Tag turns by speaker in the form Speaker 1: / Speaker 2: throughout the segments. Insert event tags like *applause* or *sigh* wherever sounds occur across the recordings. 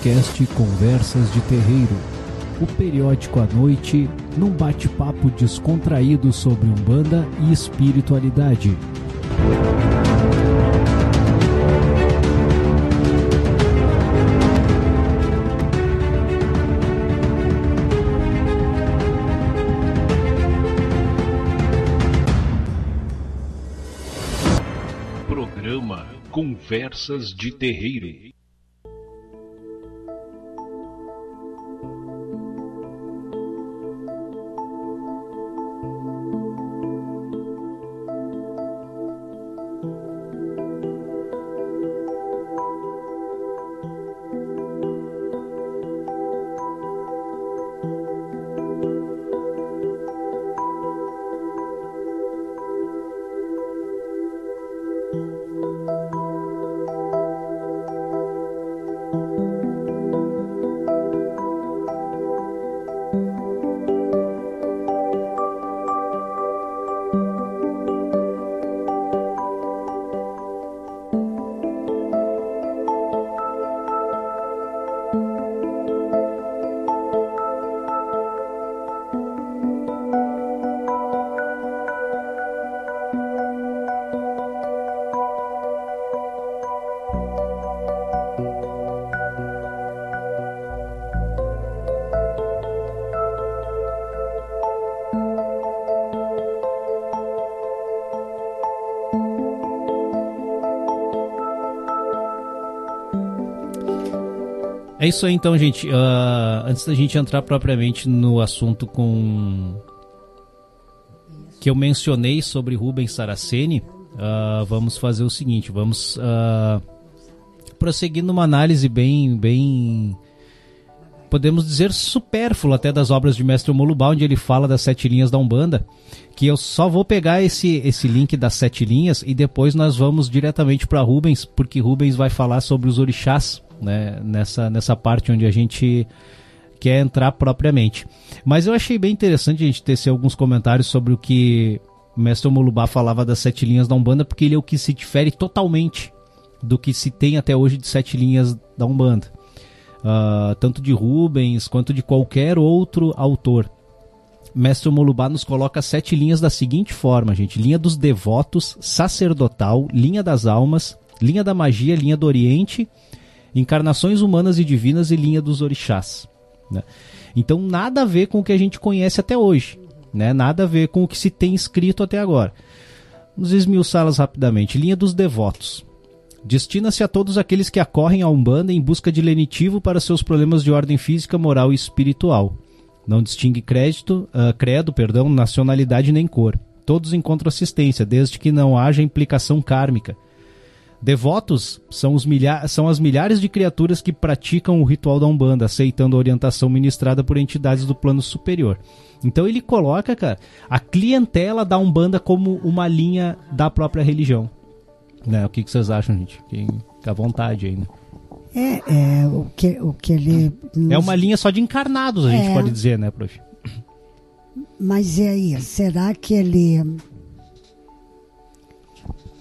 Speaker 1: podcast Conversas de Terreiro. O periódico à noite, num bate-papo descontraído sobre Umbanda e espiritualidade.
Speaker 2: Programa Conversas de Terreiro.
Speaker 1: Isso aí então, gente. Uh, antes da gente entrar propriamente no assunto com que eu mencionei sobre Rubens Saraceni, uh, vamos fazer o seguinte, vamos uh, prosseguir numa análise bem, bem, podemos dizer supérflua até das obras de Mestre Molubá, onde ele fala das sete linhas da Umbanda, que eu só vou pegar esse, esse link das sete linhas e depois nós vamos diretamente para Rubens, porque Rubens vai falar sobre os orixás né, nessa, nessa parte onde a gente quer entrar propriamente. Mas eu achei bem interessante a gente tecer alguns comentários sobre o que o mestre Molubá falava das sete linhas da Umbanda, porque ele é o que se difere totalmente do que se tem até hoje de sete linhas da Umbanda. Uh, tanto de Rubens quanto de qualquer outro autor. Mestre Molubá nos coloca sete linhas da seguinte forma, gente: linha dos devotos, sacerdotal, linha das almas, linha da magia, linha do Oriente encarnações humanas e divinas e linha dos orixás. Né? Então nada a ver com o que a gente conhece até hoje, né? nada a ver com o que se tem escrito até agora. Vamos esmiuçá-las rapidamente. Linha dos devotos. Destina-se a todos aqueles que acorrem à Umbanda em busca de lenitivo para seus problemas de ordem física, moral e espiritual. Não distingue crédito, uh, credo, perdão, nacionalidade nem cor. Todos encontram assistência, desde que não haja implicação kármica Devotos são, os milha são as milhares de criaturas que praticam o ritual da Umbanda, aceitando a orientação ministrada por entidades do plano superior. Então ele coloca, cara, a clientela da Umbanda como uma linha da própria religião. Né? O que, que vocês acham, gente? Fica à vontade aí, né?
Speaker 3: É, é o, que, o que ele.
Speaker 1: Nos... É uma linha só de encarnados, a gente é, pode dizer, né, prof?
Speaker 3: Mas e aí? Será que ele.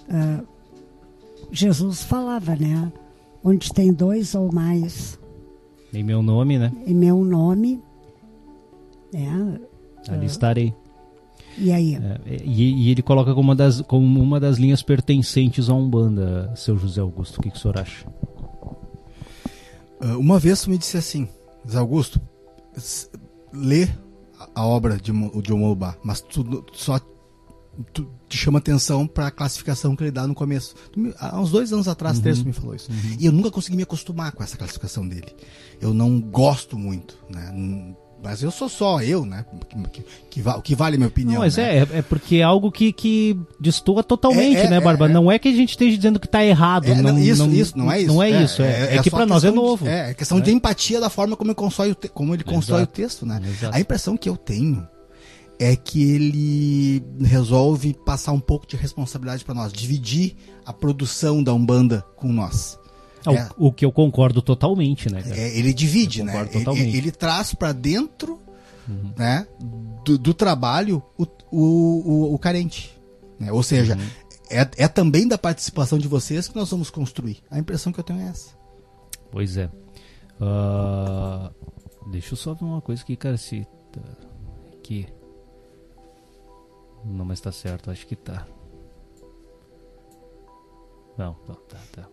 Speaker 3: Uh, Jesus falava, né? Onde tem dois ou mais.
Speaker 1: Em meu nome, né?
Speaker 3: Em meu nome. Né?
Speaker 1: Ali estarei.
Speaker 3: E aí?
Speaker 1: É, e, e, ele coloca como uma, das, como uma das linhas pertencentes à Umbanda, seu José Augusto. O que, que o senhor acha?
Speaker 4: Uh, uma vez tu me disse assim, José Augusto, lê a obra de, de Omolubá, mas tu só te chama atenção para a classificação que ele dá no começo. Há uns dois anos atrás, uhum. tu me falou isso. Uhum. E eu nunca consegui me acostumar com essa classificação dele. Eu não gosto muito, né? Mas eu sou só eu, né? Que, que, que, que vale a minha opinião. Não,
Speaker 1: mas
Speaker 4: né?
Speaker 1: é, é porque é algo que, que destoa totalmente, é, é, né, Barba? É, não é que a gente esteja dizendo que está errado. É, não,
Speaker 4: isso, não, isso, não é isso.
Speaker 1: Não é, isso. É, é que para nós é novo.
Speaker 4: De, é, questão de empatia da forma como, constrói o te, como ele constrói Exato. o texto, né? Exato. A impressão que eu tenho é que ele resolve passar um pouco de responsabilidade para nós, dividir a produção da Umbanda com nós.
Speaker 1: É, é, o, que eu concordo totalmente, né?
Speaker 4: É, ele divide, né? Ele, ele, traz para dentro uhum. né, do, do trabalho o, o, o, o carente. Né? Ou seja, uhum. é, é também da participação de vocês que nós vamos construir. A impressão que eu tenho é essa.
Speaker 1: Pois é. Ah, deixa eu só ver uma coisa aqui, cara. Se. tá- Aqui. Não, mas tá certo, acho que tá. Não, não, tá, tá.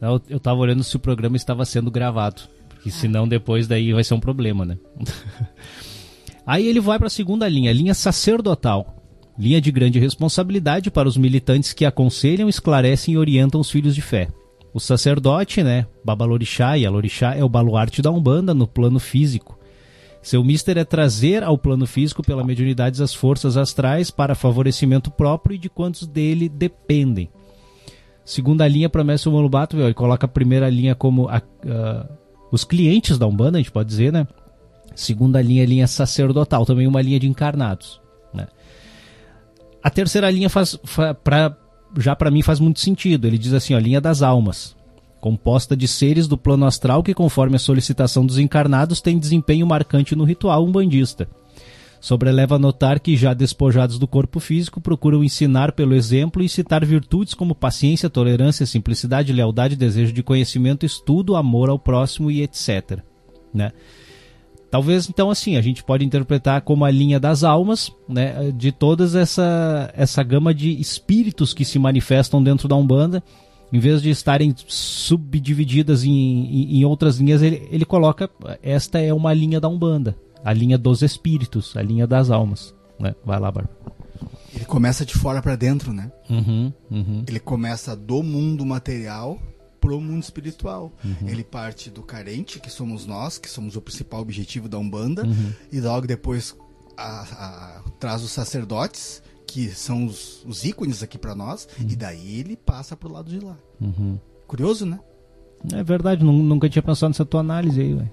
Speaker 1: Eu, eu tava olhando se o programa estava sendo gravado. Porque senão depois daí vai ser um problema, né? *laughs* Aí ele vai para a segunda linha, linha sacerdotal. Linha de grande responsabilidade para os militantes que aconselham, esclarecem e orientam os filhos de fé. O sacerdote, né, Babalorixá e Alorixá é o baluarte da Umbanda no plano físico. Seu mister é trazer ao plano físico pela mediunidade as forças astrais para favorecimento próprio e de quantos dele dependem. Segunda linha, promessa o Molubato, ele coloca a primeira linha como a- a- os clientes da Umbanda, a gente pode dizer, né? Segunda linha, linha sacerdotal, também uma linha de encarnados. Né? A terceira linha faz, fa- pra, já para mim faz muito sentido. Ele diz assim, ó, linha das almas, composta de seres do plano astral que, conforme a solicitação dos encarnados, tem desempenho marcante no ritual umbandista. Sobreleva notar que, já despojados do corpo físico, procuram ensinar pelo exemplo e citar virtudes como paciência, tolerância, simplicidade, lealdade, desejo de conhecimento, estudo, amor ao próximo e etc. Né? Talvez então assim a gente pode interpretar como a linha das almas, né, de todas essa essa gama de espíritos que se manifestam dentro da umbanda, em vez de estarem subdivididas em, em, em outras linhas, ele, ele coloca esta é uma linha da umbanda, a linha dos espíritos, a linha das almas, né? Vai lá, Bárbara.
Speaker 4: Ele começa de fora pra dentro, né?
Speaker 1: Uhum, uhum,
Speaker 4: Ele começa do mundo material pro mundo espiritual.
Speaker 1: Uhum.
Speaker 4: Ele parte do carente, que somos nós, que somos o principal objetivo da Umbanda,
Speaker 1: Uhum.
Speaker 4: e logo depois a- a- traz os sacerdotes, que são os, os ícones aqui pra nós, e daí ele passa pro lado de lá.
Speaker 1: uhum.
Speaker 4: Curioso, né?
Speaker 1: É verdade, nu- nunca tinha pensado nessa tua análise aí, velho.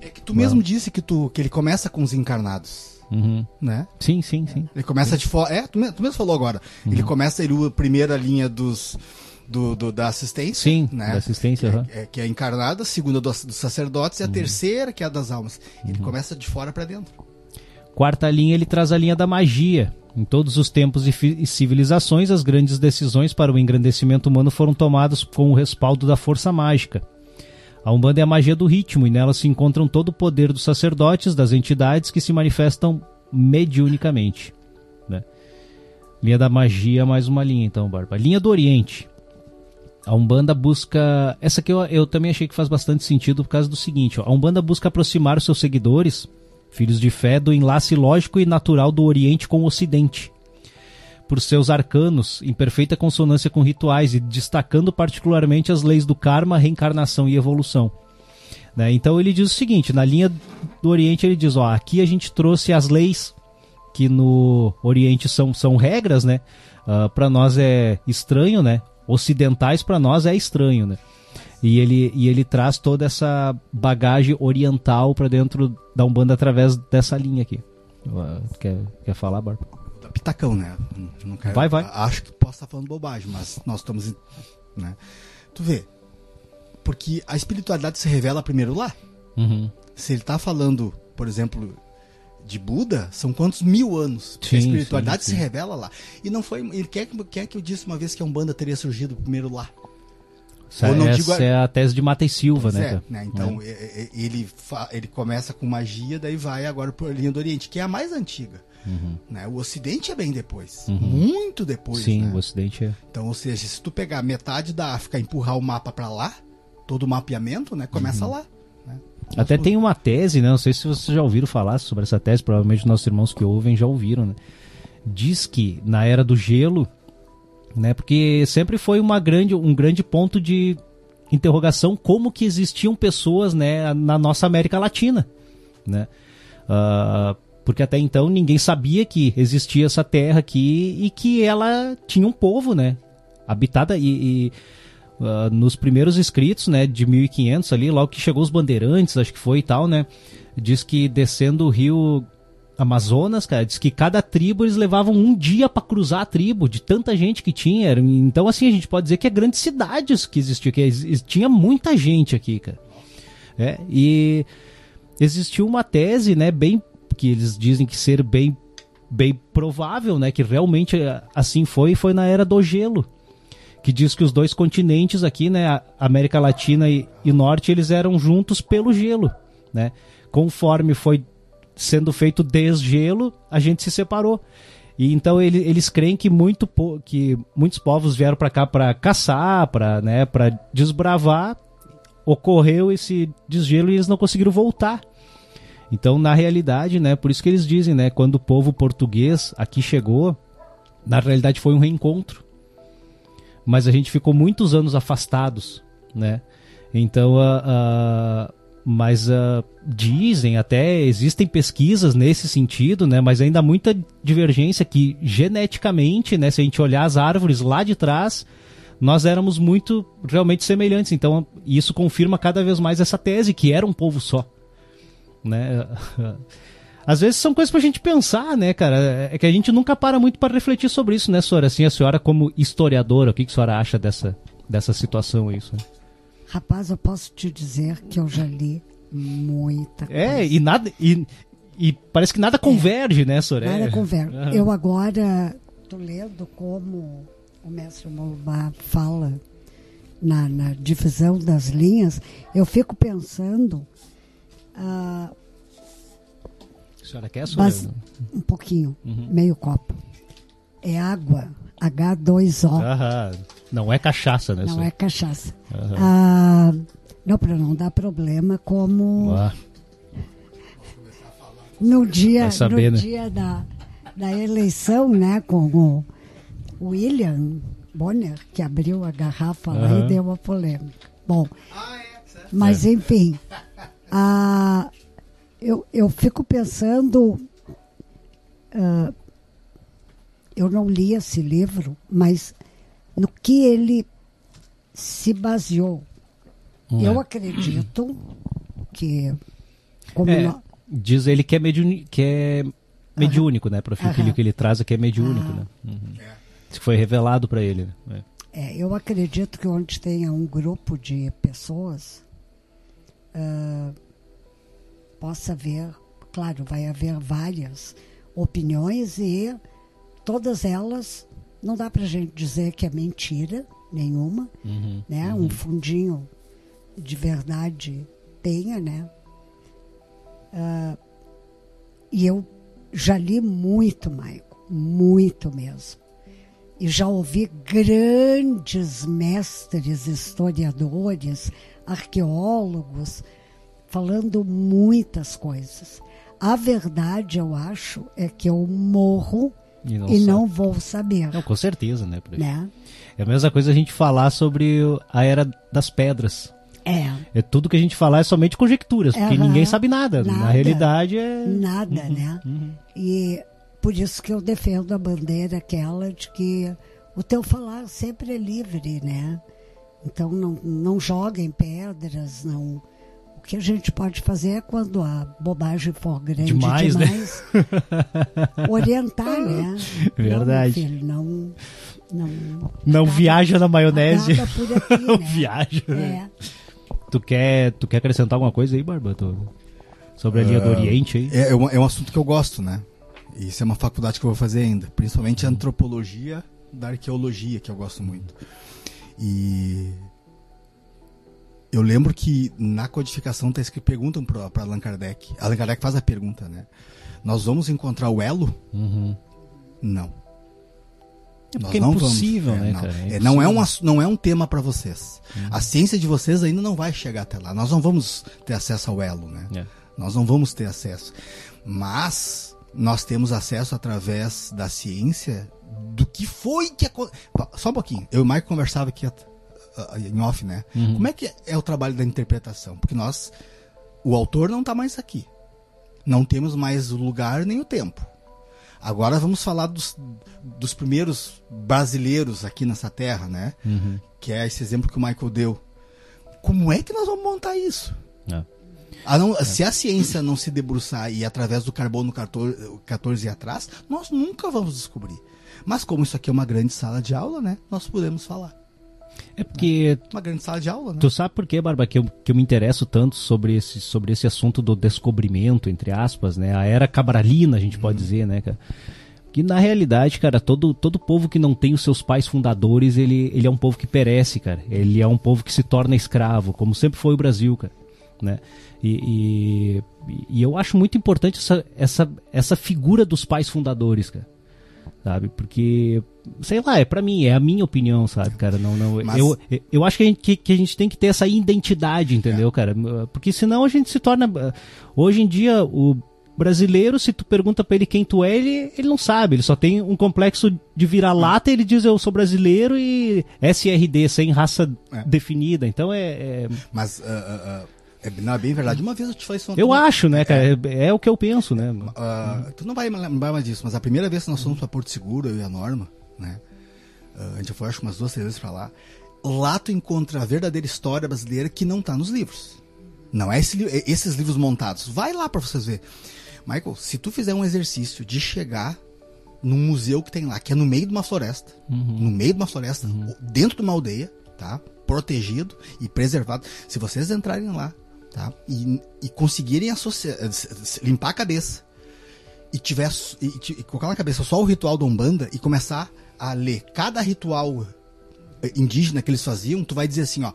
Speaker 4: É que tu mesmo disse que, tu, que ele começa com os encarnados,
Speaker 1: Uhum.
Speaker 4: né?
Speaker 1: Sim, sim, sim.
Speaker 4: Ele começa de fora. É, tu, me- tu mesmo falou agora. Ele começa ele, a primeira linha dos, do, do- da assistência.
Speaker 1: Sim,
Speaker 4: né?
Speaker 1: da assistência, aham.
Speaker 4: É, que é encarnada, a segunda dos, dos sacerdotes e a terceira que é a das almas. Ele começa de fora pra dentro.
Speaker 1: Quarta linha, ele traz a linha da magia. Em todos os tempos e, civilizações, as grandes decisões para o engrandecimento humano foram tomadas com o respaldo da força mágica. A Umbanda é a magia do ritmo e nela se encontram todo o poder dos sacerdotes, das entidades que se manifestam mediunicamente. né? Linha da magia, mais uma linha então, Barba. Linha do Oriente. A Umbanda busca. Essa aqui eu, eu também achei que faz bastante sentido por causa do seguinte: ó. a Umbanda busca aproximar os seus seguidores, filhos de fé, do enlace lógico e natural do Oriente com o Ocidente. Por seus arcanos, em perfeita consonância com rituais e destacando particularmente as leis do karma, reencarnação e evolução. Né? Então ele diz o seguinte: na linha do Oriente, ele diz: ó, aqui a gente trouxe as leis que no Oriente são, são regras, né? para nós é estranho, né? Ocidentais para nós é estranho, né? E ele, e ele traz toda essa bagagem oriental para dentro da Umbanda através dessa linha aqui. Quer, quer falar, Bárbara?
Speaker 4: Da pitacão, né? Não- quero,
Speaker 1: Vai, vai.
Speaker 4: Acho que posso estar falando bobagem, mas nós estamos. Né? Tu vê. Porque a espiritualidade se revela primeiro lá.
Speaker 1: Uhum.
Speaker 4: Se ele tá falando, por exemplo, de Buda, são quantos mil anos?
Speaker 1: Sim,
Speaker 4: a espiritualidade
Speaker 1: sim,
Speaker 4: se
Speaker 1: sim.
Speaker 4: revela lá. E não foi. Ele quer, que- quer que eu disse uma vez que a Umbanda teria surgido primeiro lá.
Speaker 1: Essa,
Speaker 4: não
Speaker 1: essa
Speaker 4: digo a-
Speaker 1: é a tese de Mata e Silva, né?
Speaker 4: é, né? Então, e- e- ele, fa- ele começa com magia, daí vai agora por linha do Oriente, que é a mais antiga. Né? O Ocidente é bem depois. Muito depois.
Speaker 1: Uhum. Sim,
Speaker 4: né?
Speaker 1: o Ocidente é.
Speaker 4: Então, ou seja, se tu pegar metade da África e empurrar o mapa pra lá, todo o mapeamento, né? Começa
Speaker 1: Uhum.
Speaker 4: lá. né?
Speaker 1: Até tem uma tese, né? Não sei se vocês já ouviram falar sobre essa tese, provavelmente nossos irmãos que ouvem já ouviram, né? Diz que na era do gelo, né? Porque sempre foi uma grande, um grande ponto de interrogação como que existiam pessoas, né, na nossa América Latina, né? Ah, porque até então ninguém sabia que existia essa terra aqui e que ela tinha um povo, né? Habitada e, e, ah, nos primeiros escritos, né, de 1500 ali, logo que chegou os bandeirantes, acho que foi e tal, né? Diz que descendo o rio Amazonas, cara, diz que cada tribo eles levavam um dia pra cruzar a tribo, de tanta gente que tinha. Então, assim, a gente pode dizer que é grandes cidades que existiam, que tinha muita gente aqui, cara. É, e existiu uma tese, né, bem que eles dizem que ser bem bem provável, né, que realmente eh, assim foi, foi na era do gelo, que diz que os dois continentes aqui, né, América Latina e, e Norte, eles eram juntos pelo gelo, né? Conforme foi sendo feito desgelo, a gente se separou. E então ele, eles creem que, muito, que muitos povos vieram para cá para caçar, para né, pra desbravar. Ocorreu esse desgelo e eles não conseguiram voltar. Então, na realidade, né, por isso que eles dizem, né, quando o povo português aqui chegou, na realidade foi um reencontro. Mas a gente ficou muitos anos afastados, né? Então, ah, ah, mas ah, dizem até existem pesquisas nesse sentido, né? Mas ainda há muita divergência que geneticamente, né? Se a gente olhar as árvores lá de trás, nós éramos muito realmente semelhantes. Então isso confirma cada vez mais essa tese que era um povo só, né? *laughs* Às vezes são coisas pra gente pensar, né, cara? É que a gente nunca para muito para refletir sobre isso, né, senhora? Assim, a senhora como historiadora, o que, que a senhora acha dessa, dessa situação aí? senhora?
Speaker 3: Rapaz, eu posso te dizer que eu já li muita coisa.
Speaker 1: É, e nada. E, e parece que nada converge, né, senhora?
Speaker 3: Nada
Speaker 1: É.
Speaker 3: conversa.
Speaker 1: Aham.
Speaker 3: Eu agora tô lendo como o mestre Molubá fala na, na divisão das linhas, eu fico pensando ah,
Speaker 1: A senhora quer?
Speaker 3: Mas- um pouquinho,
Speaker 1: Uhum.
Speaker 3: meio copo. É água, H2O,
Speaker 1: Aham. Não é cachaça, né,
Speaker 3: não
Speaker 1: senhora?
Speaker 3: é cachaça.
Speaker 1: Aham.
Speaker 3: Ah, não, para não dar problema, como
Speaker 1: Ah,
Speaker 3: no dia,
Speaker 1: saber,
Speaker 3: no
Speaker 1: né?
Speaker 3: dia da, da eleição, né, com o William Bonner, que abriu a garrafa lá
Speaker 1: Aham.
Speaker 3: e deu uma polêmica. Bom, mas enfim, a, eu, eu fico pensando, ah, eu não li esse livro, mas no que ele se baseou. Eu acredito que,
Speaker 1: É, diz ele que é, mediuni, que é mediúnico, né? Ele,
Speaker 3: Aham.
Speaker 1: que ele traz aqui é mediúnico,
Speaker 3: Ah.
Speaker 1: né? Uhum. Isso foi revelado para ele. Né?
Speaker 3: É, eu acredito que onde tenha um grupo de pessoas, ah, possa haver, claro, vai haver várias opiniões e todas elas, não dá para gente dizer que é mentira nenhuma,
Speaker 1: Uhum.
Speaker 3: né? Um fundinho de verdade tenha, né? Ah, e eu já li muito, Maico, muito mesmo. E já ouvi grandes mestres historiadores, arqueólogos, falando muitas coisas. A verdade, eu acho, é que eu morro
Speaker 1: E não,
Speaker 3: e não vou saber.
Speaker 1: Não, com certeza, né?
Speaker 3: Né?
Speaker 1: É a mesma coisa a gente falar sobre a era das pedras.
Speaker 3: É,
Speaker 1: É tudo que a gente falar é somente conjecturas, porque ninguém sabe nada. Na
Speaker 3: Nada.
Speaker 1: realidade é.
Speaker 3: nada, né?
Speaker 1: Uhum.
Speaker 3: E por isso que eu defendo a bandeira aquela de que o teu falar sempre é livre, né? Então não, não joguem pedras, não. O que a gente pode fazer é quando a bobagem for grande
Speaker 1: Demais, né?
Speaker 3: demais, *laughs* orientar, né?
Speaker 1: Verdade.
Speaker 3: Não, filho, não, não,
Speaker 1: Não viaja na maionese.
Speaker 3: acaba por aqui, *laughs*
Speaker 1: Não
Speaker 3: né?
Speaker 1: viaja.
Speaker 3: É.
Speaker 1: Tu quer, tu quer acrescentar alguma coisa aí, Barba? Sobre a linha do
Speaker 4: Ah,
Speaker 1: Oriente aí?
Speaker 4: É, é um, é um assunto que eu gosto, né? Isso é uma faculdade que eu vou fazer ainda. Principalmente a antropologia da arqueologia, que eu gosto muito. E eu lembro que na codificação tá escrito perguntam para Allan Kardec. Allan Kardec faz a pergunta, né? Nós vamos encontrar o elo?
Speaker 1: Uhum.
Speaker 4: Não.
Speaker 1: É
Speaker 4: Nós
Speaker 1: é
Speaker 4: não
Speaker 1: impossível,
Speaker 4: vamos.
Speaker 1: né,
Speaker 4: É, não.
Speaker 1: cara? É
Speaker 4: É, não, é um, não é um tema para vocês.
Speaker 1: Uhum.
Speaker 4: A ciência de vocês ainda não vai chegar até lá. Nós não vamos ter acesso ao elo, né?
Speaker 1: É.
Speaker 4: Nós não vamos ter acesso. Mas nós temos acesso através da ciência do que foi que aconteceu. Só um pouquinho. Eu e o Mike conversava aqui em off, né?
Speaker 1: Uhum.
Speaker 4: Como é que é o trabalho da interpretação? Porque nós, o autor não está mais aqui. Não temos mais o lugar nem o tempo. Agora vamos falar dos, dos primeiros brasileiros aqui nessa terra, né?
Speaker 1: Uhum.
Speaker 4: Que é esse exemplo que o Michael deu. Como é que nós vamos montar isso?
Speaker 1: É.
Speaker 4: Não- Se a ciência não se debruçar e através do carbono 14, 14 e atrás, nós nunca vamos descobrir. Mas como isso aqui é uma grande sala de aula, né? Nós podemos falar.
Speaker 1: É porque
Speaker 4: Uma grande sala de aula, né?
Speaker 1: Tu sabe por que, Barba, que eu, que eu me interesso tanto sobre esse, sobre esse assunto do descobrimento, entre aspas, né? A era cabralina, a gente pode dizer, né, cara? que na realidade, cara, todo, todo povo que não tem os seus pais fundadores, ele, ele é um povo que perece, cara. Ele é um povo que se torna escravo, como sempre foi o Brasil, cara. Né? E, e, e eu acho muito importante essa, essa, essa figura dos pais fundadores, cara. Sabe? Porque, sei lá, é para mim, é a minha opinião, sabe, cara? Não, não, Mas... eu, eu acho que a, gente, que, que, a gente tem que ter essa identidade, entendeu, é. cara? Porque senão a gente se torna. Hoje em dia, o brasileiro, se tu pergunta pra ele quem tu é, ele, ele não sabe. Ele só tem um complexo de vira-lata, ele diz eu sou brasileiro e SRD, sem raça é. definida. Então é. é...
Speaker 4: Mas. Uh, uh, é, não, é bem verdade. Uma vez eu te falei isso.
Speaker 1: Eu acho, né, cara? É, é, o que eu penso, né?
Speaker 4: Uh, tu não vai lembrar mais disso, mas a primeira vez que nós fomos pra Porto Seguro, eu e a Norma, né? a gente foi acho umas duas, três vezes pra lá. Lá tu encontra a verdadeira história brasileira que não tá nos livros. Não é esse, esses livros montados. Vai lá para vocês ver. Michael, se tu fizer um exercício de chegar num museu que tem lá, que é no meio de uma floresta, uhum. no meio de uma floresta, uhum. dentro de uma aldeia, tá? Protegido e preservado. Se vocês entrarem lá, tá? E, e conseguirem associar, limpar a cabeça e tiver e, e, colocar na cabeça só o ritual da Umbanda e começar a ler cada ritual eh, indígena que eles faziam, tu vai dizer assim, ó,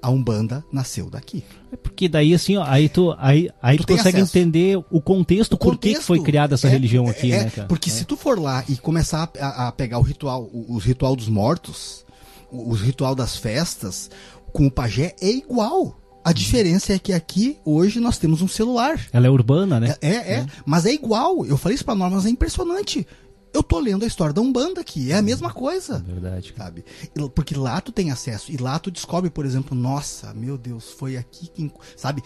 Speaker 4: a Umbanda nasceu daqui.
Speaker 1: É porque daí assim, ó, aí tu, aí, aí tu, tu consegue acesso. entender o contexto, o por que foi criada essa é, religião é, aqui,
Speaker 4: é,
Speaker 1: né, cara?
Speaker 4: Porque
Speaker 1: é.
Speaker 4: se tu for lá e começar a, a pegar o ritual, o, o, ritual dos mortos, o, o, ritual das festas, com o pajé é igual. A diferença é que aqui, hoje, nós temos um celular.
Speaker 1: Ela é urbana, né?
Speaker 4: É, é, é. mas é igual. Eu falei isso pra nós, mas é impressionante eu tô lendo a história da Umbanda aqui, é a mesma coisa.
Speaker 1: Verdade.
Speaker 4: Sabe? Porque lá tu tem acesso, e lá tu descobre, por exemplo, nossa, meu Deus, foi aqui que. Sabe?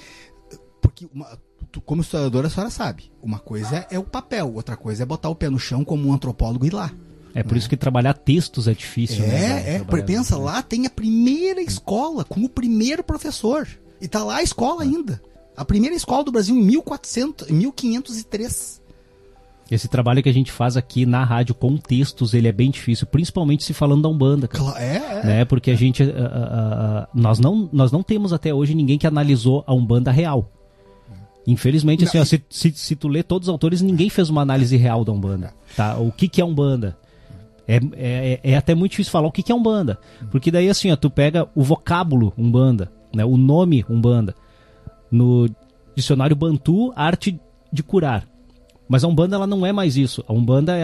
Speaker 4: Porque, uma, tu, como historiadora, a senhora sabe, uma coisa é, o papel, outra coisa é botar o pé no chão como um antropólogo e ir lá.
Speaker 1: É por isso que trabalhar textos é difícil,
Speaker 4: é,
Speaker 1: né?
Speaker 4: É, pensa, lá tem a primeira escola com o primeiro professor. E tá lá a escola ainda. A primeira escola do Brasil em 1400, 1503.
Speaker 1: Esse trabalho que a gente faz aqui na rádio com textos, ele é bem difícil, principalmente se falando da Umbanda. Cara.
Speaker 4: É, é.
Speaker 1: Né? Porque a gente. Uh, uh, uh, nós, não, nós não temos até hoje ninguém que analisou a Umbanda real. Infelizmente, assim, ó, se, se, se, tu lê todos os autores, ninguém fez uma análise real da Umbanda. Tá? O que, que é Umbanda? É, é, é até muito difícil falar o que, que é Umbanda. Porque daí, assim, ó, tu pega o vocábulo Umbanda, né? o nome Umbanda. No dicionário Bantu, arte de curar. Mas a Umbanda ela não é mais isso. A Umbanda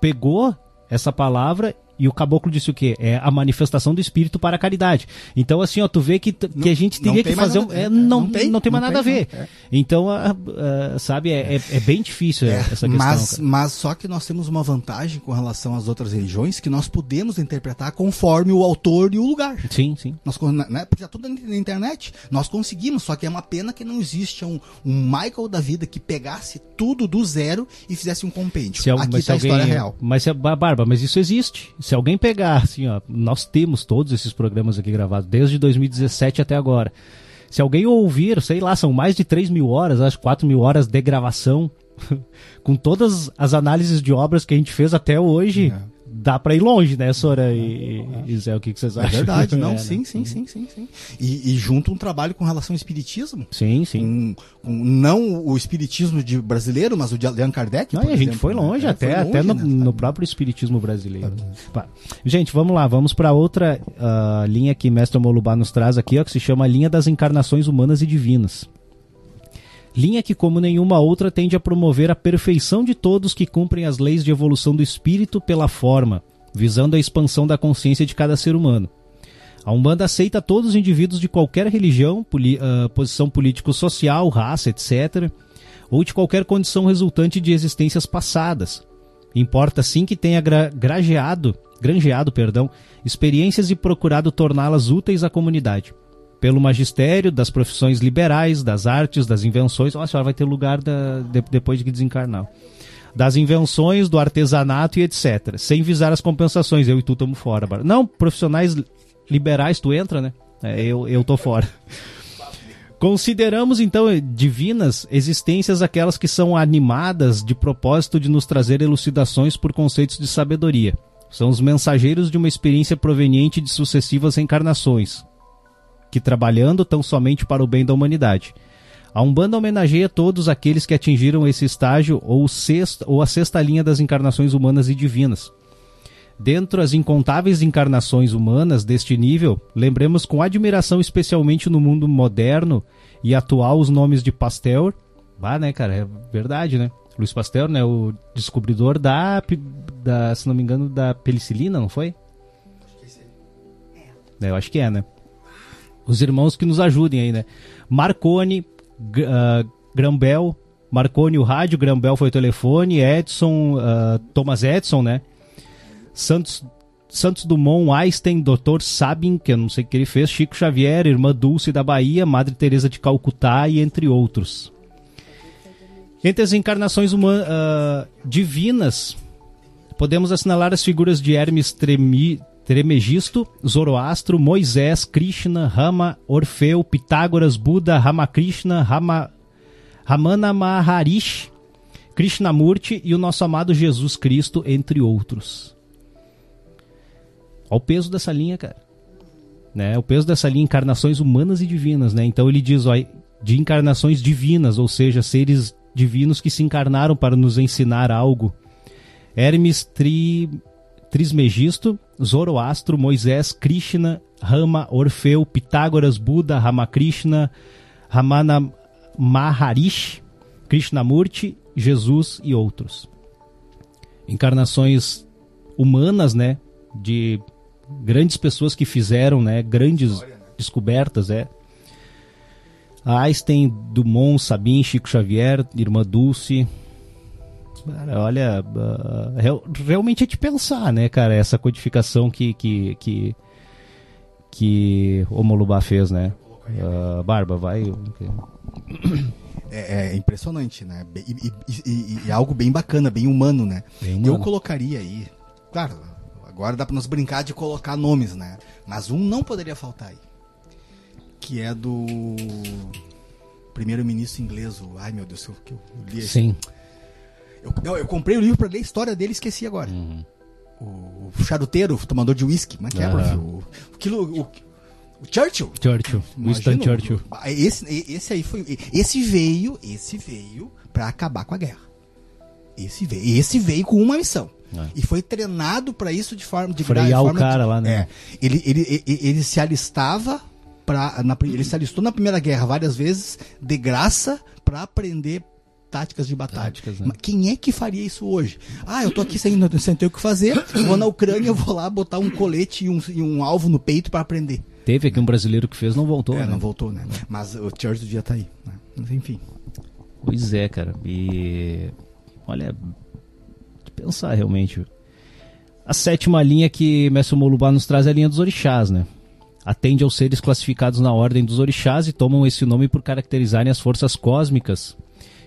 Speaker 1: pegou essa palavra e o caboclo disse o quê? É a manifestação do espírito para a caridade. Então, assim, ó, tu vê que, não, que a gente teria que fazer. Um, é, não, não, tem, não tem mais nada tem, a ver. É. Então, uh, uh, sabe, é, é, é, bem difícil é, essa questão.
Speaker 4: Mas, mas só que nós temos uma vantagem com relação às outras religiões que nós podemos interpretar conforme o autor e o lugar.
Speaker 1: Sim, sim.
Speaker 4: Nós, né, porque tá tudo na internet. Nós conseguimos, só que é uma pena que não existe um, um Michael da vida que pegasse tudo do zero e fizesse um compêndio.
Speaker 1: Se, Aqui está a história real. Mas, Barba, mas isso existe se alguém pegar, assim, ó, nós temos todos esses programas aqui gravados, desde 2017 até agora. Se alguém ouvir, sei lá, são mais de 3 mil horas, acho 4 mil horas de gravação, *laughs* com todas as análises de obras que a gente fez até hoje. É dá para ir longe, né, Sora e, e Zé? O que, que vocês é acham?
Speaker 4: É verdade, não, *laughs* é, sim, né? sim, sim, sim, sim. E, e, junto um trabalho com relação ao espiritismo.
Speaker 1: Sim, sim.
Speaker 4: Não o espiritismo de brasileiro, mas o de Allan Kardec.
Speaker 1: Não, a gente exemplo, foi né? longe, né? até, foi longe, até no, né? no, próprio espiritismo brasileiro. Tá. Gente, vamos lá, vamos para outra uh, linha que Mestre Molubá nos traz aqui, ó, que se chama linha das encarnações humanas e divinas linha que, como nenhuma outra, tende a promover a perfeição de todos que cumprem as leis de evolução do espírito pela forma, visando a expansão da consciência de cada ser humano. A Umbanda aceita todos os indivíduos de qualquer religião, uh, posição político-social, raça, etc., ou de qualquer condição resultante de existências passadas. Importa sim que tenha gra grageado, granjeado perdão, experiências e procurado torná-las úteis à comunidade pelo magistério, das profissões liberais, das artes, das invenções. Olha, a senhora vai ter lugar da, de, depois de desencarnar. Das invenções, do artesanato e etc. Sem visar as compensações. Eu e tu estamos fora. Não, profissionais liberais, tu entra, né? É, eu, eu tô fora. Consideramos então divinas existências aquelas que são animadas de propósito de nos trazer elucidações por conceitos de sabedoria. São os mensageiros de uma experiência proveniente de sucessivas reencarnações, que trabalhando tão somente para o bem da humanidade. A Umbanda homenageia todos aqueles que atingiram esse estágio ou, sexta, ou a sexta linha das encarnações humanas e divinas. Dentro as incontáveis encarnações humanas deste nível, lembremos com admiração, especialmente no mundo moderno e atual, os nomes de Pasteur. Ah, né, cara? É verdade, né? Luiz Pasteur, né? O descobridor da, da se não me engano, da penicilina, não foi? É, eu acho que é, né? Os irmãos que nos ajudem aí, né? Marconi, uh, Grambel, Marconi o rádio, Grambel foi o telefone, Edson, uh, Thomas Edison, né? Santos, Santos Dumont, Einstein, Dr. Sabin, que eu não sei o que ele fez, Chico Xavier, Irmã Dulce da Bahia, Madre Teresa de Calcutá e entre outros. Entre as encarnações uh, divinas, podemos assinalar as figuras de Hermes Tremi, Tremegisto, Zoroastro, Moisés, Krishna, Rama, Orfeu, Pitágoras, Buda, Ramakrishna, Rama, Ramana Maharishi, Krishnamurti e o nosso amado Jesus Cristo, entre outros. Olha o peso dessa linha, cara. Né? O peso dessa linha, encarnações humanas e divinas, né? Então ele diz, ó, de encarnações divinas, ou seja, seres divinos que se encarnaram para nos ensinar algo. Hermes Tri, Trismegisto, Zoroastro, Moisés, Krishna, Rama, Orfeu, Pitágoras, Buda, Ramakrishna, Ramana Maharishi, Krishnamurti, Jesus e outros. Encarnações humanas, né, de grandes pessoas que fizeram, né, grandes História, né? descobertas, é. Einstein, Dumont, Sabin, Chico Xavier, Irmã Dulce. Olha, uh, realmente é de pensar, né, cara, essa codificação que que que, que o Molubá fez, né? Uh, Barba, vai.
Speaker 4: É, é, impressionante, né? E, e, e, algo bem bacana, bem humano, né? Bem humano. Eu colocaria aí, claro, Agora dá para nos brincar de colocar nomes, né? Mas um não poderia faltar aí. Que é do primeiro-ministro inglês, o... ai meu Deus, eu, eu li esse. Eu, não, eu comprei o livro para ler a história dele e esqueci agora. Uhum. O, o charuteiro, o tomador de uísque, como é que é, prof? O, aquilo, o, o Churchill.
Speaker 1: Churchill. Winston Churchill.
Speaker 4: Esse, esse aí foi. Esse veio, esse veio para acabar com a guerra. Esse veio, esse veio com uma missão. É. E foi treinado para isso de forma de
Speaker 1: frear o cara de, lá, né? É,
Speaker 4: ele, ele, ele, ele, se alistava para ele se alistou na Primeira Guerra várias vezes de graça para aprender táticas de batalha. Táticas, né? Quem é que faria isso hoje? Ah, eu tô aqui sem, sem ter o que fazer, vou na Ucrânia, vou lá botar um colete e um, e um alvo no peito para aprender.
Speaker 1: Teve aqui um brasileiro que fez, não voltou.
Speaker 4: É,
Speaker 1: né?
Speaker 4: não voltou, né? Mas o Churchill dia tá aí. Né? Mas enfim.
Speaker 1: Pois é, cara. E olha, pensar realmente. A sétima linha que Mestre Molubá nos traz é a linha dos orixás, né? Atende aos seres classificados na ordem dos orixás e tomam esse nome por caracterizarem as forças cósmicas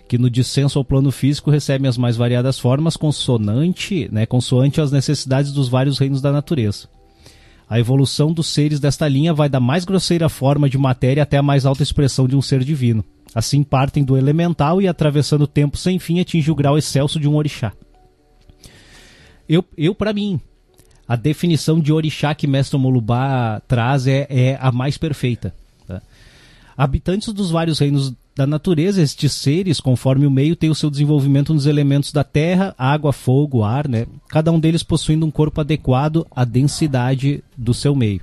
Speaker 1: que no dissenso ao plano físico recebem as mais variadas formas consonante, né, consoante às necessidades dos vários reinos da natureza. A evolução dos seres desta linha vai da mais grosseira forma de matéria até a mais alta expressão de um ser divino. Assim partem do elemental e atravessando o tempo sem fim atinge o grau excelso de um orixá. Eu, eu para mim, a definição de orixá que Mestre Molubá traz é, é a mais perfeita. Tá? Habitantes dos vários reinos da natureza, estes seres, conforme o meio, têm o seu desenvolvimento nos elementos da terra, água, fogo, ar, né? cada um deles possuindo um corpo adequado à densidade do seu meio.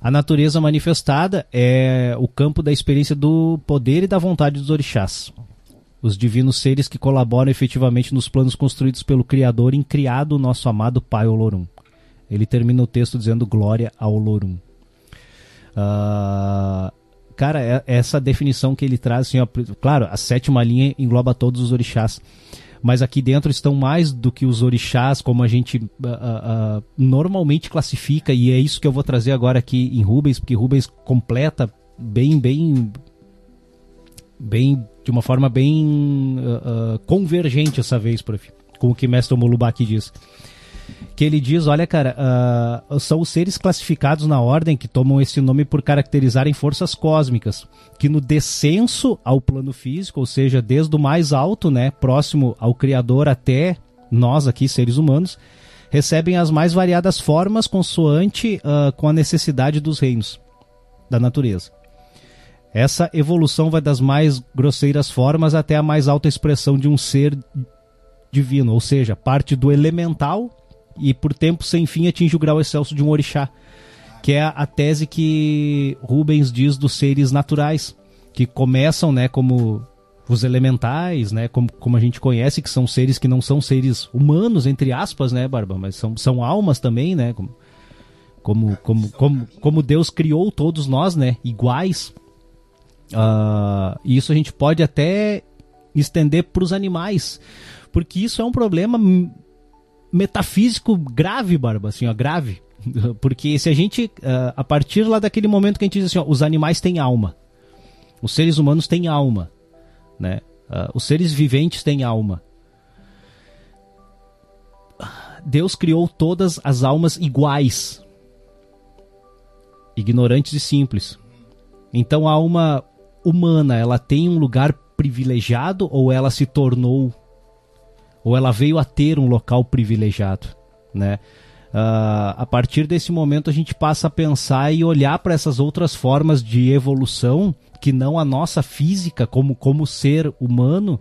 Speaker 1: A natureza manifestada é o campo da experiência do poder e da vontade dos orixás os divinos seres que colaboram efetivamente nos planos construídos pelo Criador em criado o nosso amado Pai Olorum. Ele termina o texto dizendo glória ao Olorum. Uh, cara, é, essa definição que ele traz, assim, ó, claro, a sétima linha engloba todos os orixás, mas aqui dentro estão mais do que os orixás, como a gente uh, uh, normalmente classifica, e é isso que eu vou trazer agora aqui em Rubens, porque Rubens completa bem, bem, bem de uma forma bem uh, convergente essa vez, prof, com o que Mestre Molubaki diz. Que ele diz, olha cara, uh, são os seres classificados na ordem que tomam esse nome por caracterizarem forças cósmicas, que no descenso ao plano físico, ou seja, desde o mais alto, né, próximo ao Criador até nós aqui, seres humanos, recebem as mais variadas formas consoante uh, com a necessidade dos reinos da natureza. Essa evolução vai das mais grosseiras formas até a mais alta expressão de um ser divino, ou seja, parte do elemental e por tempo sem fim atinge o grau excelso de um orixá, que é a tese que Rubens diz dos seres naturais, que começam, né, como os elementais, né, como, como a gente conhece, que são seres que não são seres humanos, entre aspas, né, Barba, mas são, são almas também, né, como, como, como, como, como Deus criou todos nós, né, iguais. Uh, e isso a gente pode até estender para os animais, porque isso é um problema metafísico grave, Barba, assim, ó, grave. *laughs* Porque se a gente, uh, a partir lá daquele momento que a gente diz assim, ó, os animais têm alma, os seres humanos têm alma, né? Uh, os seres viventes têm alma. Deus criou todas as almas iguais, ignorantes e simples. Então a alma humana, ela tem um lugar privilegiado ou ela se tornou ou ela veio a ter um local privilegiado, né? Uh, a partir desse momento a gente passa a pensar e olhar para essas outras formas de evolução que não a nossa física como como ser humano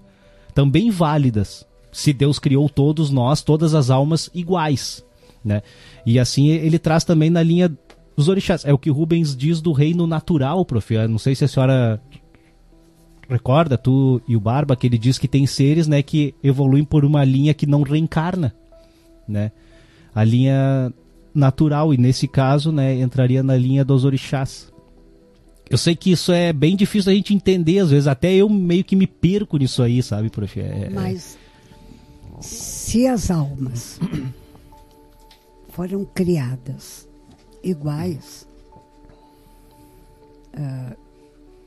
Speaker 1: também válidas se Deus criou todos nós todas as almas iguais né? E assim ele traz também na linha dos orixás. É o que Rubens diz do reino natural prof Eu não sei se a senhora recorda tu e o Barba que ele diz que tem seres né que evoluem por uma linha que não reencarna né? A linha natural e nesse caso né entraria na linha dos orixás. Eu sei que isso é bem difícil a gente entender às vezes até eu meio que me perco nisso aí sabe prof? É,
Speaker 3: é... mas se as almas *coughs* foram criadas iguais uh,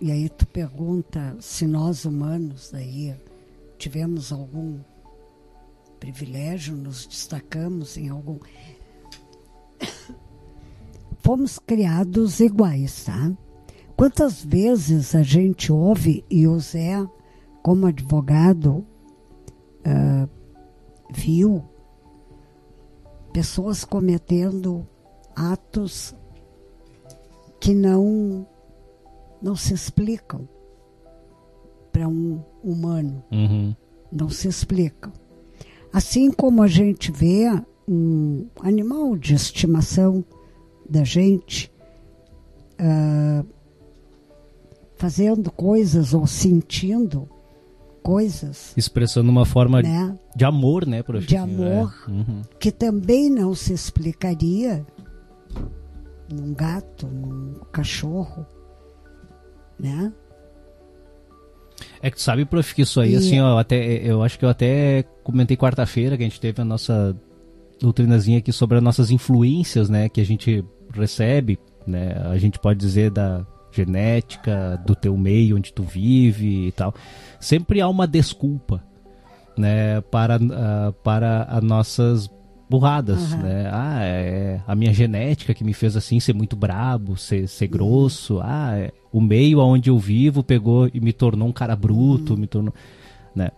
Speaker 3: e aí tu pergunta se nós humanos daí tivemos algum privilégio, nos destacamos em algum. *coughs* Fomos criados iguais, tá? Quantas vezes a gente ouve, e o Zé, como advogado, uh, viu pessoas cometendo atos que não não se explicam para um humano.
Speaker 1: Uhum.
Speaker 3: Não se explicam. Assim como a gente vê um animal de estimação da gente uh, fazendo coisas ou sentindo coisas.
Speaker 1: Expressando uma forma né? de amor, né,
Speaker 3: professor? De amor, é. uhum. que também não se explicaria num gato, num cachorro, né?
Speaker 1: É que tu sabe, prof, que isso aí, e... assim, ó, até, eu acho que eu até comentei quarta-feira que a gente teve a nossa doutrinazinha aqui sobre as nossas influências, né, que a gente recebe, né, a gente pode dizer da genética, do teu meio onde tu vive e tal. Sempre há uma desculpa, né, para, uh, para as nossas burradas, uhum. né? Ah, é a minha genética que me fez assim ser muito brabo, ser, ser uhum. grosso. Ah, é, o meio onde eu vivo pegou e me tornou um cara bruto, uhum. me tornou, né?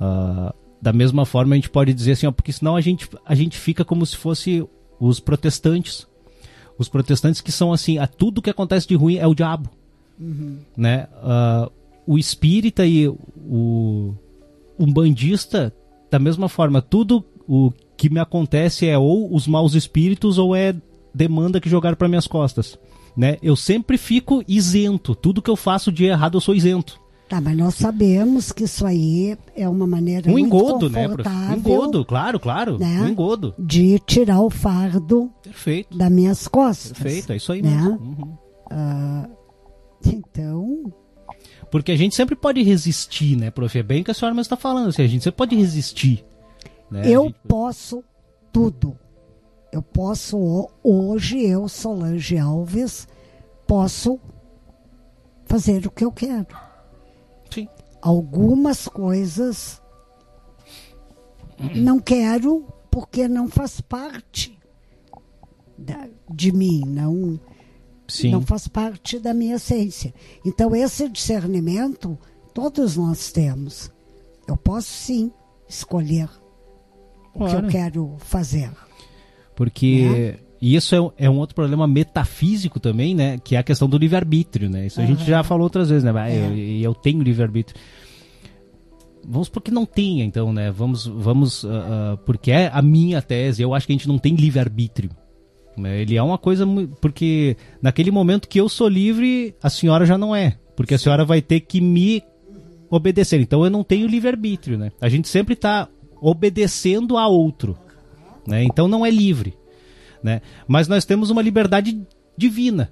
Speaker 1: Uh, da mesma forma a gente pode dizer assim, ó, porque senão a gente, a gente fica como se fosse os protestantes. Os protestantes que são assim, a tudo que acontece de ruim é o diabo,
Speaker 3: uhum.
Speaker 1: né? Uh, o espírita e o umbandista da mesma forma, tudo o que me acontece é ou os maus espíritos ou é demanda que jogaram para minhas costas. Né? Eu sempre fico isento. Tudo que eu faço de errado eu sou isento.
Speaker 3: Tá, mas nós sabemos que isso aí é uma maneira
Speaker 1: um engodo, né, Um engodo, claro, claro, né? um engodo
Speaker 3: de tirar o fardo
Speaker 1: Perfeito.
Speaker 3: das minhas costas.
Speaker 1: Perfeito, é isso aí
Speaker 3: né?
Speaker 1: mesmo.
Speaker 3: Uhum. Uh, então,
Speaker 1: porque a gente sempre pode resistir, né, prof? É bem que a senhora está falando, assim, a gente sempre pode resistir.
Speaker 3: Né? Eu gente... posso tudo. Eu posso, hoje, eu, Solange Alves, posso fazer o que eu quero.
Speaker 1: Sim.
Speaker 3: Algumas coisas não quero porque não faz parte da, de mim, não,
Speaker 1: Sim.
Speaker 3: não faz parte da minha essência. Então, esse discernimento todos nós temos. Eu posso sim escolher o que eu quero fazer.
Speaker 1: Porque. Né? e isso é, um- é um outro problema metafísico também, né? Que é a questão do livre-arbítrio, né? Isso a gente já falou outras vezes, né? Ah,
Speaker 3: É.
Speaker 1: eu, e eu tenho livre-arbítrio. Vamos porque não tenha, então, né? Vamos, vamos ah, ah, porque é a minha tese. Eu acho que a gente não tem livre-arbítrio. né? Ele é uma coisa porque naquele momento que eu sou livre, a senhora já não é, porque a senhora vai ter que me obedecer. Então eu não tenho livre-arbítrio, né? A gente sempre está obedecendo a outro, né? Então não é livre, né? Mas nós temos uma liberdade divina,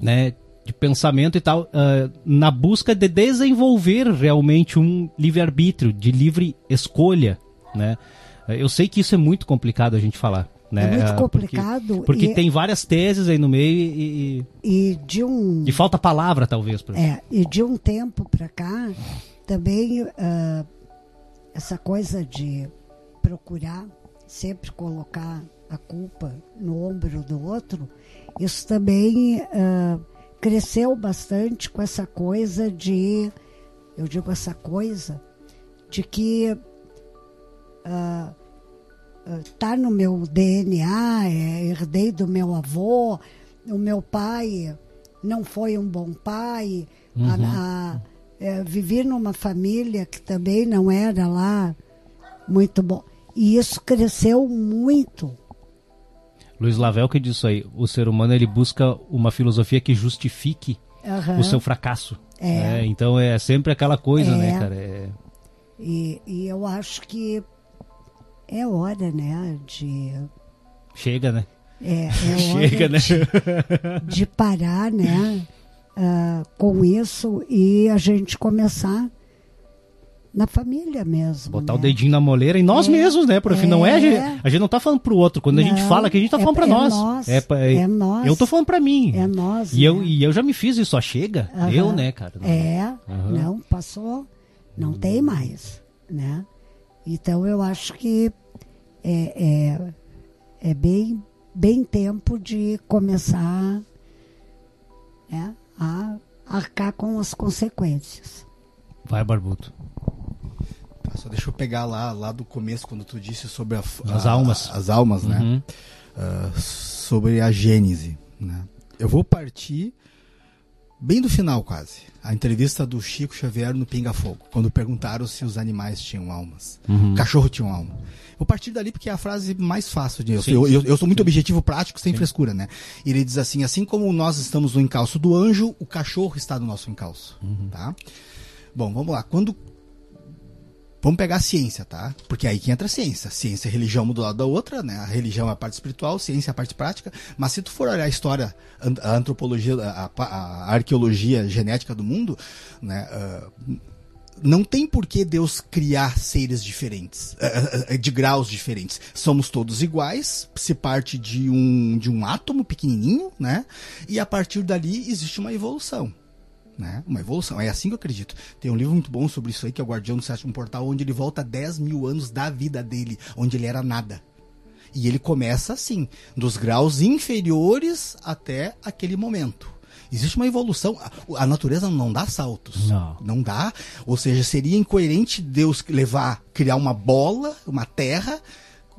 Speaker 1: né? De pensamento e tal, ah, na busca de desenvolver realmente um livre-arbítrio, de livre escolha, né? Eu sei que isso é muito complicado a gente falar, né?
Speaker 3: É muito
Speaker 1: Ah, porque-
Speaker 3: complicado
Speaker 1: Porque,
Speaker 3: e-
Speaker 1: tem várias teses aí no meio e, e-
Speaker 3: E de um
Speaker 1: e falta palavra, talvez. Pra...
Speaker 3: É, e de um tempo para cá, também ah, essa coisa de procurar sempre colocar a culpa no ombro do outro, isso também ah, cresceu bastante com essa coisa de, eu digo essa coisa, de que ah, tá no meu DNA, é, herdei do meu avô, o meu pai não foi um bom pai, a- a- é, vivi numa família que também não era lá muito bom. E isso cresceu muito.
Speaker 1: Luiz Lavel que diz isso aí. O ser humano ele busca uma filosofia que justifique
Speaker 3: Aham.
Speaker 1: o seu fracasso.
Speaker 3: É.
Speaker 1: né? Então é sempre aquela coisa,
Speaker 3: É.
Speaker 1: né, cara? É-
Speaker 3: E, e eu acho que é hora, né, de
Speaker 1: Chega, né?
Speaker 3: é, é *laughs*
Speaker 1: Chega, né?
Speaker 3: de parar, né, *laughs* ah, com isso e a gente começar na família mesmo.
Speaker 1: Botar
Speaker 3: né?
Speaker 1: o dedinho na moleira em nós
Speaker 3: É.
Speaker 1: mesmos, né, prof? Não é a gente, a gente não tá falando pro outro. Quando a gente
Speaker 3: Não,
Speaker 1: fala que a gente tá
Speaker 3: é-
Speaker 1: falando pra
Speaker 3: é
Speaker 1: nós.
Speaker 3: nós,
Speaker 1: É,
Speaker 3: é nós.
Speaker 1: Eu tô falando pra mim.
Speaker 3: É nós.
Speaker 1: E eu,
Speaker 3: né?
Speaker 1: e eu já me fiz isso, só chega.
Speaker 3: Aham.
Speaker 1: Eu, né, cara?
Speaker 3: É,
Speaker 1: Aham.
Speaker 3: não, passou, não tem mais, né? Então eu acho que é, é, é bem, bem tempo de começar né, a arcar com as consequências.
Speaker 1: Vai, Barbuto.
Speaker 4: Tá, Só deixa eu pegar lá, lá do começo, quando tu disse sobre a,
Speaker 1: As
Speaker 4: a-
Speaker 1: almas.
Speaker 4: As almas, né?
Speaker 1: Uhum.
Speaker 4: Ah, sobre a Gênese. Né? Eu vou partir bem do final, quase. A entrevista do Chico Xavier no Pinga Fogo, quando perguntaram se os animais tinham almas.
Speaker 1: Uhum.
Speaker 4: O cachorro tinha uma alma. Vou partir dali porque é a frase mais fácil de. Eu,
Speaker 1: Sim,
Speaker 4: eu, eu,
Speaker 1: sim,
Speaker 4: eu sou muito objetivo prático, sem frescura, né? Ele diz assim: assim como nós estamos no encalço do anjo, o cachorro está no nosso encalço. Tá? Bom, vamos lá. Quando Vamos pegar a ciência, tá? Porque é aí que entra a ciência. Ciência e religião uma do lado da outra, né? A religião é a parte espiritual, ciência é a parte prática. Mas se tu for olhar a história, a antropologia, a, a- a arqueologia genética do mundo, né? ah, não tem por que Deus criar seres diferentes, ah, ah, ah, de graus diferentes. Somos todos iguais, se parte de um, de um átomo pequenininho, né? E a partir dali existe uma evolução né? Uma evolução. É assim que eu acredito. Tem um livro muito bom sobre isso aí, que é o Guardião do Sétimo Portal, onde ele volta 10 mil anos da vida dele, onde ele era nada. E ele começa assim, dos graus inferiores até aquele momento. Existe uma evolução. A- natureza não dá saltos.
Speaker 1: Não.
Speaker 4: Não dá. Ou seja, seria incoerente Deus levar, criar uma bola, uma terra,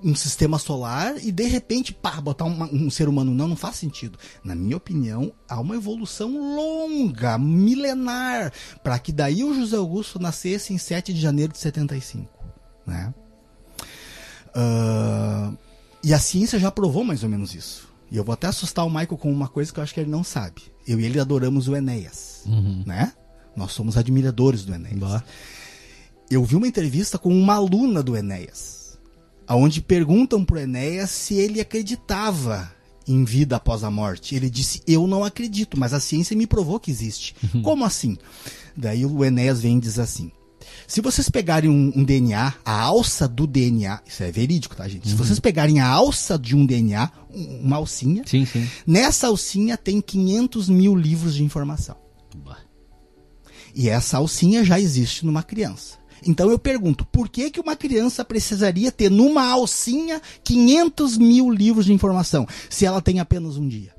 Speaker 4: um sistema solar e de repente, pá, botar uma- um ser humano. Não, não faz sentido. Na minha opinião, há uma evolução longa, milenar, para que daí o José Augusto nascesse em 7 de janeiro de 75. Né? Ah, e a ciência já provou mais ou menos isso. E eu vou até assustar o Michael com uma coisa que eu acho que ele não sabe. Eu e ele adoramos o Enéas, né? Nós somos admiradores do Enéas.
Speaker 1: Bah.
Speaker 4: Eu vi uma entrevista com uma aluna do Enéas, aonde perguntam pro Enéas se ele acreditava em vida após a morte. Ele disse: "Eu não acredito, mas a ciência me provou que existe". Como assim? Daí o Enéas vem e diz assim: se vocês pegarem um, um DNA, a alça do DNA, isso é verídico, tá, gente? Se vocês pegarem a alça de um DNA, um- uma alcinha,
Speaker 1: Sim, sim.
Speaker 4: nessa alcinha tem 500 mil livros de informação.
Speaker 1: Bah.
Speaker 4: E essa alcinha já existe numa criança. Então eu pergunto, por que, que uma criança precisaria ter numa alcinha 500 mil livros de informação, se ela tem apenas um dia?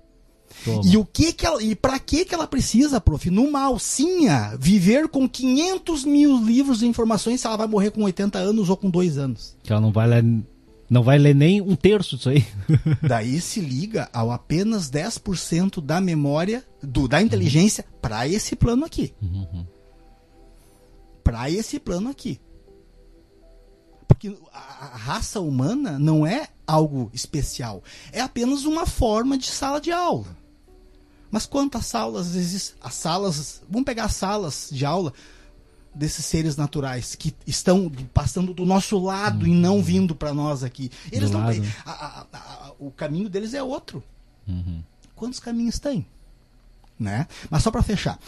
Speaker 1: Toma.
Speaker 4: E o que que ela, e para que que ela precisa, prof, numa alcinha, viver com 500 mil livros de informações se ela vai morrer com 80 anos ou com 2 anos?
Speaker 1: Que ela não vai lá Não vai ler nem um terço disso aí. *laughs*
Speaker 4: Daí se liga ao apenas 10% da memória, do, da inteligência para esse plano aqui. Para esse plano aqui. Porque a, raça humana não é algo especial. É apenas uma forma de sala de aula. Mas quantas salas existem? As salas. Vamos pegar as salas de aula desses seres naturais que estão passando do nosso lado e não vindo para nós aqui. Eles
Speaker 1: Do
Speaker 4: não.
Speaker 1: lado.
Speaker 4: a- a- a- o caminho deles é outro. Quantos caminhos tem? Né? Mas só para fechar,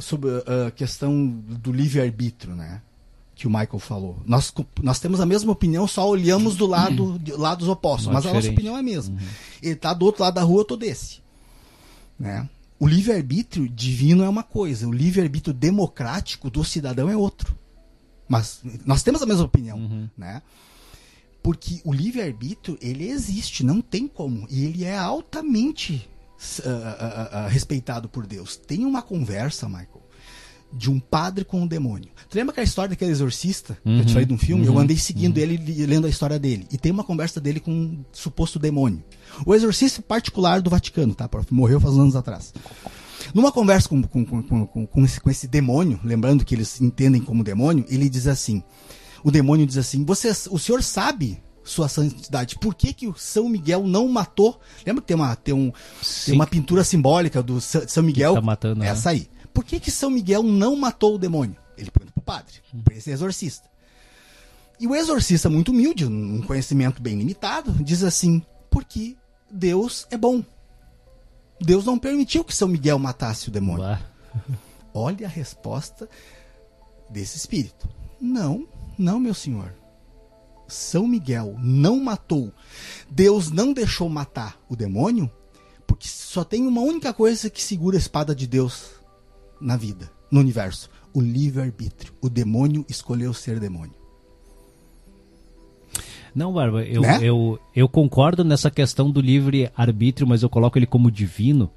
Speaker 4: sobre a questão do livre-arbítrio, né? Que o Michael falou. Nós, nós temos a mesma opinião, só olhamos do lado *clears throat* de lados opostos. Mas a nossa opinião é a mesma. Ele tá do outro lado da rua, eu tô desse. Né? O livre-arbítrio divino é uma coisa, o livre-arbítrio democrático do cidadão é outro. Mas nós temos a mesma opinião, né? Porque o livre-arbítrio, ele existe, não tem como. E ele é altamente ah, ah, ah, respeitado por Deus. Tem uma conversa, Michael, de um padre com um demônio. Tu lembra aquela história daquele exorcista que eu te falei de um filme? Eu andei seguindo ele, li- lendo a história dele. E tem uma conversa dele com um suposto demônio. O exorcista particular do Vaticano, tá? prof? Morreu faz uns anos atrás. Numa conversa com, com, com- com esse, com esse demônio, lembrando que eles entendem como demônio, ele diz assim: o demônio diz assim: você, o senhor sabe, sua santidade, por que, que o São Miguel não matou? Lembra que tem uma, tem um,
Speaker 1: Sim.
Speaker 4: tem uma pintura simbólica do São Miguel?
Speaker 1: tá matando, né?
Speaker 4: essa aí. Por que, que São Miguel não matou o demônio? Ele pergunta pro padre, pra esse exorcista. E o exorcista, muito humilde, um conhecimento bem limitado, diz assim: porque Deus é bom. Deus não permitiu que São Miguel matasse o demônio. Olha a resposta desse espírito. Não, não, meu senhor. São Miguel não matou. Deus não deixou matar o demônio, porque só tem uma única coisa que segura a espada de Deus na vida, no universo: o livre-arbítrio. O demônio escolheu ser demônio.
Speaker 1: Não, Barba, eu,
Speaker 4: Né?
Speaker 1: eu, eu concordo nessa questão do livre-arbítrio, mas eu coloco ele como divino.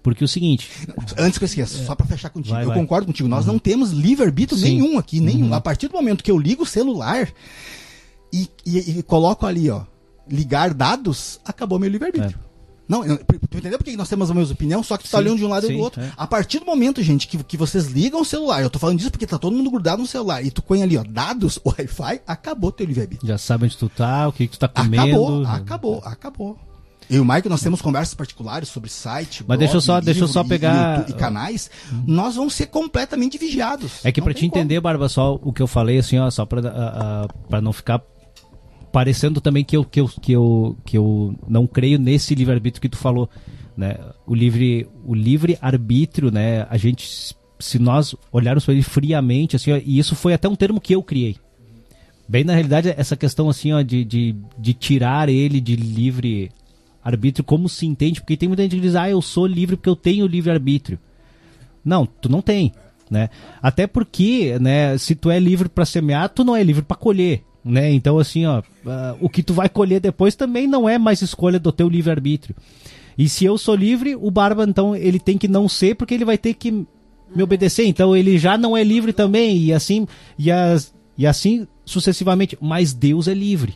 Speaker 1: Porque é o seguinte,
Speaker 4: Antes que eu esqueça, só pra fechar contigo,
Speaker 1: Vai,
Speaker 4: eu
Speaker 1: vai.
Speaker 4: concordo contigo. Nós não temos livre-arbítrio nenhum aqui, nenhum. A partir do momento que eu ligo o celular e, e- e coloco ali, ó, ligar dados, acabou meu livre-arbítrio. Não, eu- tu entendeu por que nós temos a mesma opinião? Só que tu tá olhando de um lado e
Speaker 1: sim,
Speaker 4: do outro.
Speaker 1: é.
Speaker 4: A partir do momento, gente, que, que vocês ligam o celular, eu tô falando disso porque tá todo mundo grudado no celular, e tu põe ali, ó, dados, Wi-Fi, acabou teu livre-arbítrio.
Speaker 1: já sabe onde tu tá, o que, que tu tá comendo.
Speaker 4: Acabou, acabou, acabou. Eu e o Mike, nós temos conversas particulares sobre site,
Speaker 1: Mas deixa eu só- deixa eu só
Speaker 4: e- e
Speaker 1: pegar-
Speaker 4: YouTube e canais. Nós vamos ser completamente vigiados.
Speaker 1: É que
Speaker 4: Não
Speaker 1: pra
Speaker 4: tem
Speaker 1: te entender, Barba, só o que eu falei, assim, ó, só pra, ah, ah, pra não ficar parecendo também que eu, que, eu, que, eu, que eu não creio nesse livre-arbítrio que tu falou, né? O livre, o livre arbítrio, né? A gente, se nós olharmos para ele friamente, assim, ó, e isso foi até um termo que eu criei. Bem, na realidade, essa questão, assim, ó, de, de, de tirar ele de livre arbítrio, como se entende, porque tem muita gente que diz, ah, eu sou livre porque eu tenho livre arbítrio. Não, tu não tem, né? Até porque, né, se tu é livre para semear, tu não é livre para colher, né? Então assim, ó, ah, o que tu vai colher depois também não é mais escolha do teu livre arbítrio. E se eu sou livre, o Barba então ele tem que não ser porque ele vai ter que me obedecer. Então ele já não é livre também e assim e, as, e assim sucessivamente. Mas Deus é livre.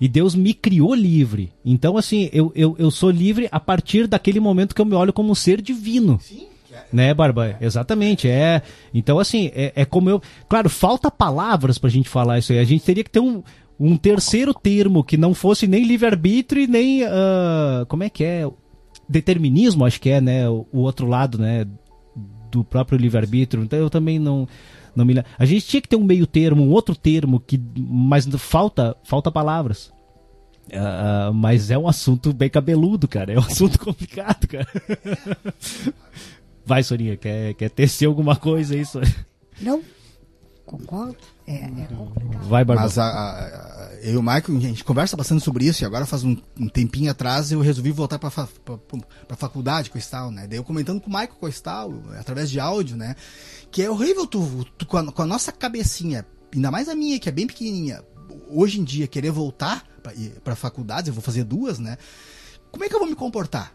Speaker 1: E Deus me criou livre. Então, assim, eu, eu, eu sou livre a partir daquele momento que eu me olho como um ser divino. Né, Barba? Exatamente. É. Então, assim, é, é como eu. Claro, falta palavras pra gente falar isso aí. A gente teria que ter um, um terceiro termo que não fosse nem livre-arbítrio e nem. ah, como é que é? Determinismo, acho que é, né? O, o outro lado, né? Do próprio livre-arbítrio. Então, eu também não. Não me... A gente tinha que ter um meio termo, um outro termo, que mas falta, falta palavras. Ah, mas é um assunto bem cabeludo, cara. É um assunto *laughs* complicado, cara. *laughs* Vai, Sorinha, quer, quer tecer alguma coisa aí, Sorinha?
Speaker 3: Não? Concordo? É, é complicado.
Speaker 1: Vai, Barba.
Speaker 4: Mas a, a- a- eu e o Michael, a gente conversa bastante sobre isso e agora faz um, um tempinho atrás eu resolvi voltar para fa, pra, pra faculdade com o Stal, né? Daí eu comentando com o Michael com o Stal, através de áudio, né? Que é horrível tu, tu com, a, com a nossa cabecinha, ainda mais a minha, que é bem pequenininha, hoje em dia querer voltar pra faculdade, eu vou fazer duas, né? Como é que eu vou me comportar?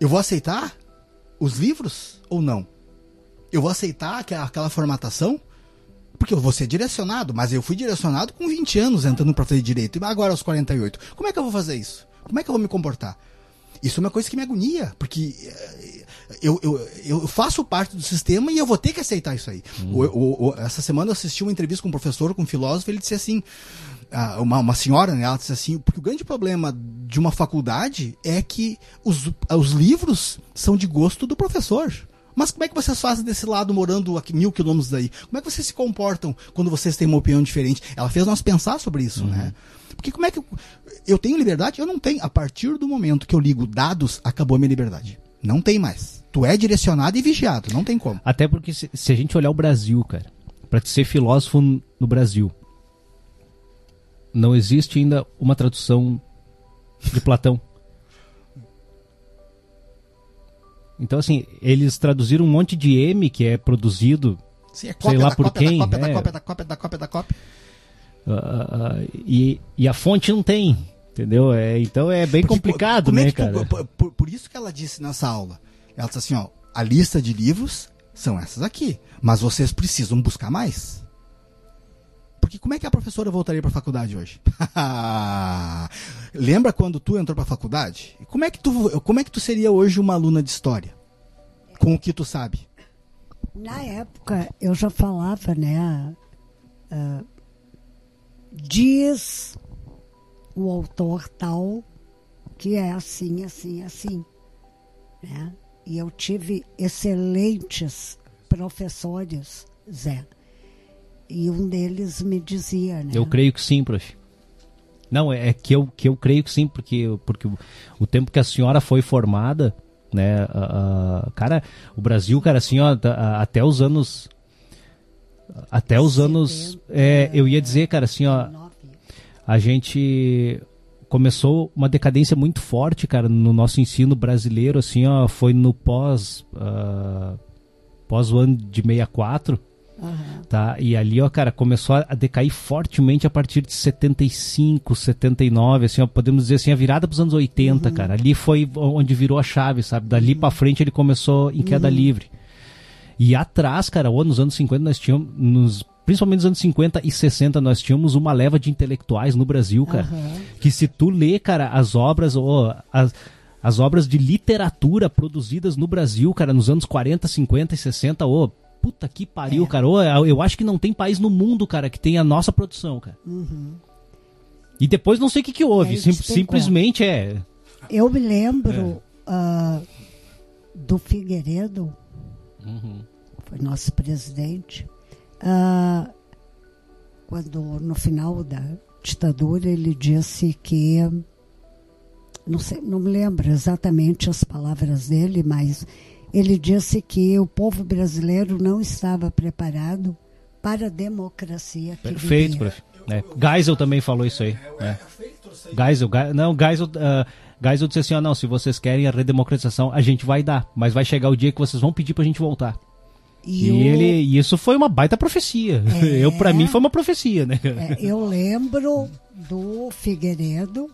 Speaker 4: Eu vou aceitar os livros ou não? Eu vou aceitar aquela, formatação? porque eu vou ser direcionado, mas eu fui direcionado com 20 anos entrando para fazer direito, e agora aos 48. Como é que eu vou fazer isso? Como é que eu vou me comportar? Isso é uma coisa que me agonia, porque eh, eu, eu, eu faço parte do sistema e eu vou ter que aceitar isso aí. Uhum. O, o, o, essa semana eu assisti uma entrevista com um professor, com um filósofo, ele disse assim, uma, uma senhora, né, ela disse assim, porque o grande problema de uma faculdade é que os, os livros são de gosto do professor. Mas como é que vocês fazem desse lado, morando a mil quilômetros daí? Como é que vocês se comportam quando vocês têm uma opinião diferente? Ela fez nós pensar sobre isso, uhum. né? Porque como é que eu, eu tenho liberdade? Eu não tenho. A partir do momento que eu ligo dados, acabou a minha liberdade. Não tem mais. Tu é direcionado e vigiado, não tem como.
Speaker 1: Até porque se, se a gente olhar o Brasil, cara, para ser filósofo no Brasil, não existe ainda uma tradução de Platão. Então, assim, eles traduziram um monte de M que é produzido, Sim, é sei lá por cópia, quem.
Speaker 4: Da cópia, é. da cópia, da cópia, da cópia, da cópia.
Speaker 1: Uh, uh, e, e a fonte não tem, entendeu? É, então é bem Porque, complicado, né, é cara?
Speaker 4: Por, por, por, isso que ela disse nessa aula. Ela disse assim, ó, a lista de livros são essas aqui, mas vocês precisam buscar mais. Porque como é que a professora voltaria para a faculdade hoje? *laughs* Lembra quando tu entrou para a faculdade? Como é que tu como é que tu seria hoje uma aluna de história? Com o que tu sabe?
Speaker 3: Na época eu já falava, né? Uh, diz o autor tal que é assim, assim, assim, né? E eu tive excelentes professores, Zé. E um deles me dizia, né?
Speaker 1: Eu creio que sim, prof. Não, é, é que eu, que eu creio que sim, porque, porque o, tempo que a senhora foi formada, né, uh, cara, o Brasil, cara, assim, ó, até os anos até os anos é, eu ia dizer, cara, assim, ó, a gente começou uma decadência muito forte, cara, no nosso ensino brasileiro, assim, ó, foi no pós uh, pós o ano de 64, Uhum. Tá? E ali, ó, cara, começou a decair fortemente a partir de 75, 79, assim, ó, podemos dizer assim, a virada para os anos 80, uhum. cara. Ali foi onde virou a chave, sabe? Dali uhum. para frente ele começou em queda uhum. livre. E atrás, cara, ou nos anos 50 nós tínhamos, nos, principalmente nos anos 50 e 60, nós tínhamos uma leva de intelectuais no Brasil, cara. Que se tu lê, cara, as obras, ou as, as obras de literatura produzidas no Brasil, cara, nos anos 40, 50 e 60, ô, puta que pariu, é. cara. Eu, eu acho que não tem país no mundo, cara, que tenha a nossa produção, cara.
Speaker 3: Uhum.
Speaker 1: E depois não sei o que, que houve. Sim, simplesmente é.
Speaker 3: Eu me lembro é. uh, do Figueiredo, uhum. foi nosso presidente, uh, quando no final da ditadura ele disse que não sei, não me lembro exatamente as palavras dele, mas ele disse que o povo brasileiro não estava preparado para a democracia que
Speaker 1: Perfeito, prof. É. Geisel também falou isso aí. É. Geisel, Geisel, não, Geisel, uh, Geisel disse assim, oh, não, se vocês querem a redemocratização, a gente vai dar, mas vai chegar o dia que vocês vão pedir para a gente voltar. E, e ele, e isso foi uma baita profecia. É, *laughs* eu para mim foi uma profecia, né?
Speaker 3: É, eu lembro do Figueiredo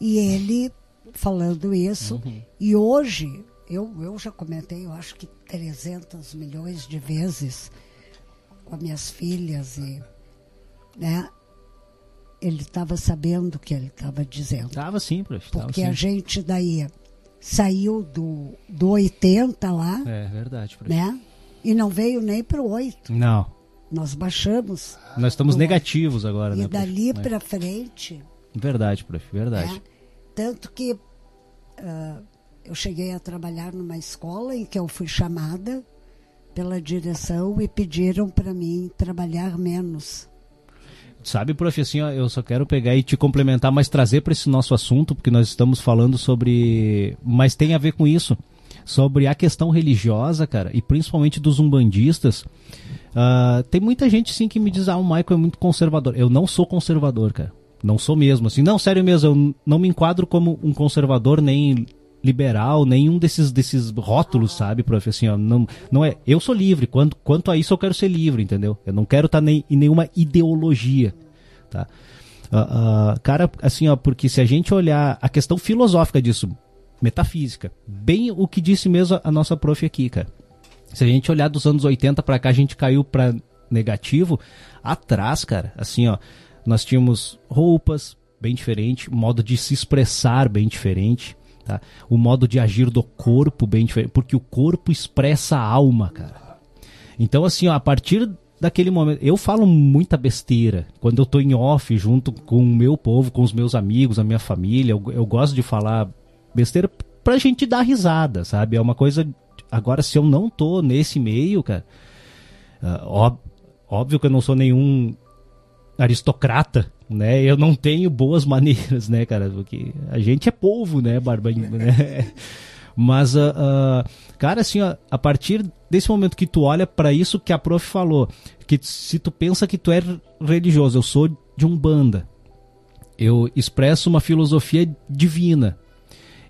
Speaker 3: e ele falando isso. Uhum. E hoje eu, eu já comentei, eu acho que 300 milhões de vezes com as minhas filhas e, né? Ele estava sabendo o que ele estava dizendo.
Speaker 1: Estava sim, prof.
Speaker 3: Porque
Speaker 1: sim.
Speaker 3: a gente daí saiu do, do 80 lá.
Speaker 1: É verdade, prof.
Speaker 3: Né? E não veio nem para o 8.
Speaker 1: Não.
Speaker 3: Nós baixamos.
Speaker 1: Nós estamos negativos 8. agora,
Speaker 3: e
Speaker 1: né?
Speaker 3: E dali é. para frente.
Speaker 1: Verdade, prof. Verdade.
Speaker 3: Né? Tanto que uh, eu cheguei a trabalhar numa escola em que eu fui chamada pela direção e pediram para mim trabalhar menos.
Speaker 1: Sabe, prof, assim, ó, eu só quero pegar e te complementar, mas trazer para esse nosso assunto, porque nós estamos falando sobre. Mas tem a ver com isso. Sobre a questão religiosa, cara, e principalmente dos umbandistas. Uh, tem muita gente, sim, que me diz: ah, o Michael é muito conservador. Eu não sou conservador, cara. Não sou mesmo, assim. Não, sério mesmo, eu não me enquadro como um conservador nem liberal, nenhum desses, desses rótulos, sabe, prof? Assim, ó, não, não é. Eu sou livre. Quanto, quanto a isso, eu quero ser livre, entendeu? Eu não quero estar tá nem, em nenhuma ideologia, tá? Uh, uh, cara, assim, ó, porque se a gente olhar a questão filosófica disso, metafísica, bem o que disse mesmo a nossa prof aqui, cara. Se a gente olhar dos anos 80 para cá, a gente caiu para negativo, atrás, cara, assim, ó, nós tínhamos roupas bem diferente, modo de se expressar bem diferente, tá? O modo de agir do corpo bem diferente, porque o corpo expressa a alma, cara. Então, assim, ó, a partir daquele momento. Eu falo muita besteira quando eu tô em off junto com o meu povo, com os meus amigos, a minha família. Eu, eu gosto de falar besteira pra gente dar risada, sabe? É uma coisa. Agora, se eu não tô nesse meio, cara. Uh, ó, óbvio que eu não sou nenhum aristocrata, né? Eu não tenho boas *laughs* maneiras, né, cara? Porque a gente é povo, né, Barba? Né? *laughs* Mas, uh, uh, cara, assim, ó, a partir desse momento que tu olha para isso que a prof falou, que se tu pensa que tu é religioso, eu sou de um banda, eu expresso uma filosofia divina.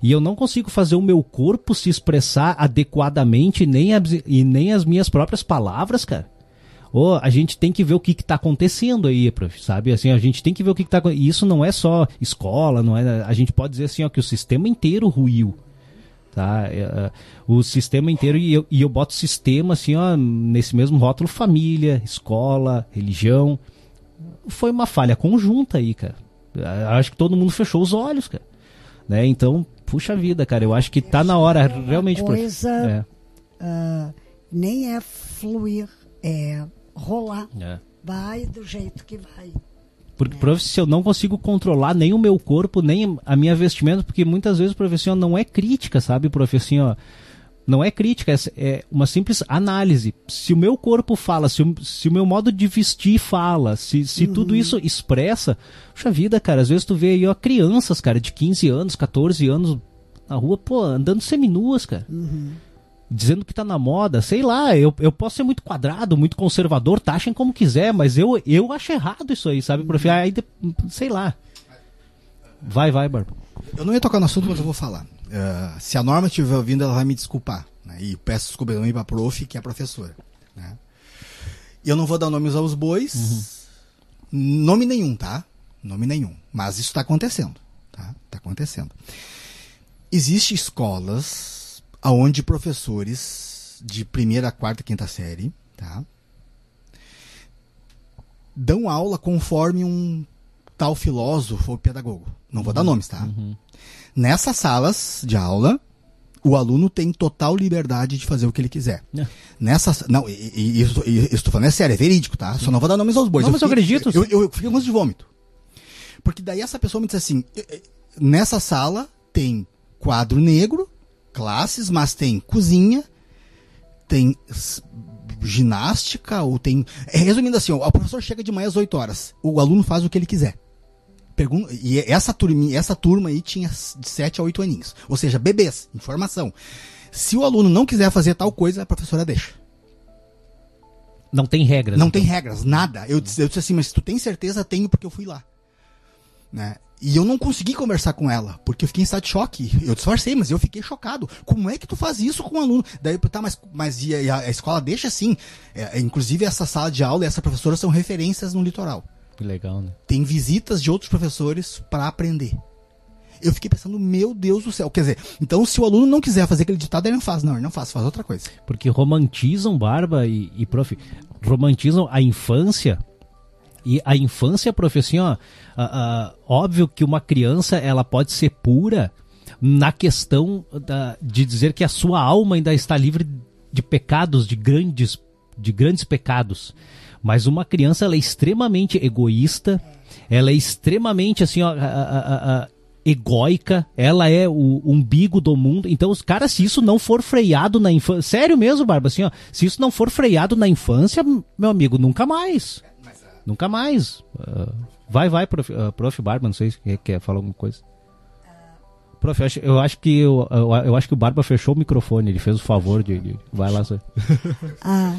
Speaker 1: E eu não consigo fazer o meu corpo se expressar adequadamente, nem, e nem as minhas próprias palavras, cara. Oh, a gente tem que ver o que está acontecendo aí, prof, sabe? Assim, a gente tem que ver o que está acontecendo. E isso não é só escola, não é. A gente pode dizer assim, ó, que o sistema inteiro ruiu tá? É, é, o sistema inteiro e eu, e eu boto sistema assim, ó, nesse mesmo rótulo família, escola, religião. Foi uma falha conjunta aí, cara. Acho que todo mundo fechou os olhos, cara. Né? Então, puxa vida, cara, eu acho que tá na hora realmente
Speaker 3: coisa é. uh, nem é fluir, é rolar. É. Vai do jeito que vai.
Speaker 1: Porque, prof, se eu não consigo controlar nem o meu corpo, nem a minha vestimenta, porque muitas vezes, professor, não é crítica, sabe, professor? Não é crítica, é, é uma simples análise. Se o meu corpo fala, se o, se o meu modo de vestir fala, se, se uhum. tudo isso expressa, puxa vida, cara, às vezes tu vê aí, ó, crianças, cara, de 15 anos, 14 anos na rua, pô, andando seminuas, cara. Uhum dizendo que tá na moda, sei lá, eu, eu posso ser muito quadrado, muito conservador, taxem como quiser, mas eu, eu acho errado isso aí, sabe, prof? Aí, sei lá. Vai, vai, Barba.
Speaker 4: Eu não ia tocar no assunto, mas eu vou falar. Uh, se a Norma estiver ouvindo, ela vai me desculpar. Né? E peço desculpa também pra prof, que é a professora. Né? Eu não vou dar nomes aos bois. Uhum. Nome nenhum, tá? Nome nenhum. Mas isso está acontecendo. Tá? Tá acontecendo. Existem escolas aonde professores de primeira, quarta, quinta série, tá? Dão aula conforme um tal filósofo ou pedagogo. Não vou uhum, dar nomes, tá? Uhum. Nessas salas de aula, o aluno tem total liberdade de fazer o que ele quiser. É. Nessa, não, isso, estou falando é sério, é verídico, tá? Só não vou dar nomes aos bois.
Speaker 1: Não, eu mas eu acredito.
Speaker 4: Eu, eu, eu fico com de vômito. Porque daí essa pessoa me diz assim, nessa sala tem quadro negro, classes, mas tem cozinha, tem ginástica, ou tem. É, resumindo assim, o professor chega de manhã às 8 horas, o aluno faz o que ele quiser. Pergunta, e essa turma, essa turma aí tinha de 7 a 8 aninhos. Ou seja, bebês, informação. Se o aluno não quiser fazer tal coisa, a professora deixa.
Speaker 1: Não tem regras.
Speaker 4: Não então. tem regras, nada. Eu, eu disse assim, mas tu tem certeza? Tenho porque eu fui lá. Né? E eu não consegui conversar com ela, porque eu fiquei em estado de choque. Eu disfarcei, mas eu fiquei chocado. Como é que tu faz isso com um aluno? Daí, tá, mas, mas e a, a escola deixa assim. É, inclusive, essa sala de aula e essa professora são referências no litoral.
Speaker 1: Que legal, né?
Speaker 4: Tem visitas de outros professores para aprender. Eu fiquei pensando, meu Deus do céu. Quer dizer, então se o aluno não quiser fazer aquele ditado, ele não faz. Não, ele não faz, faz outra coisa.
Speaker 1: Porque romantizam, Barba e, e prof, romantizam a infância e a infância, professor, assim, óbvio que uma criança ela pode ser pura na questão da, de dizer que a sua alma ainda está livre de pecados, de grandes, de grandes pecados. Mas uma criança ela é extremamente egoísta, ela é extremamente assim, ó, a, a, egóica, ela é o umbigo do mundo. Então, os caras, se isso não for freado na infância, sério mesmo, Barba, assim, ó, se isso não for freado na infância, meu amigo, nunca mais. Nunca mais. Uh, vai, vai, prof, uh, prof Barba, não sei se quer, quer falar alguma coisa. Prof, eu acho, eu acho que eu, eu, eu, acho que o Barba fechou o microfone, ele fez o favor de. de vai lá, só. *laughs*
Speaker 3: ah,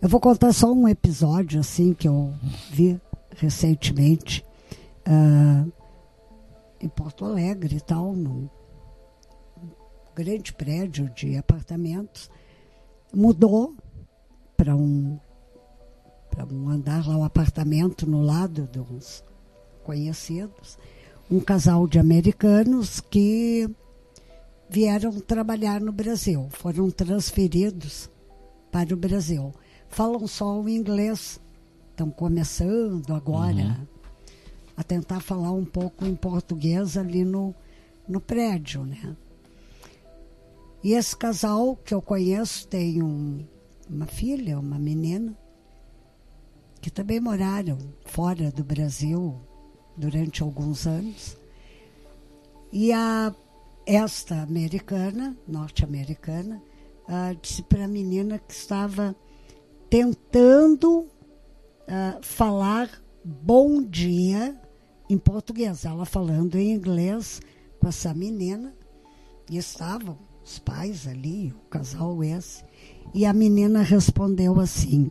Speaker 3: eu vou contar só um episódio assim que eu vi recentemente uh, em Porto Alegre e tal, num grande prédio de apartamentos. Mudou para um para um andar lá, um apartamento no lado de uns conhecidos, um casal de americanos que vieram trabalhar no Brasil, foram transferidos para o Brasil. falam só o inglês. Estão começando agora
Speaker 1: Uhum.
Speaker 3: a tentar falar um pouco em português ali no, no prédio, né? E esse casal que eu conheço tem um- uma filha, uma menina, que também moraram fora do Brasil durante alguns anos. E a, esta americana, norte-americana, ah, disse para a menina que estava tentando ah, falar bom dia em português. Ela falando em inglês com essa menina. E estavam os pais ali, o casal esse. E a menina respondeu assim: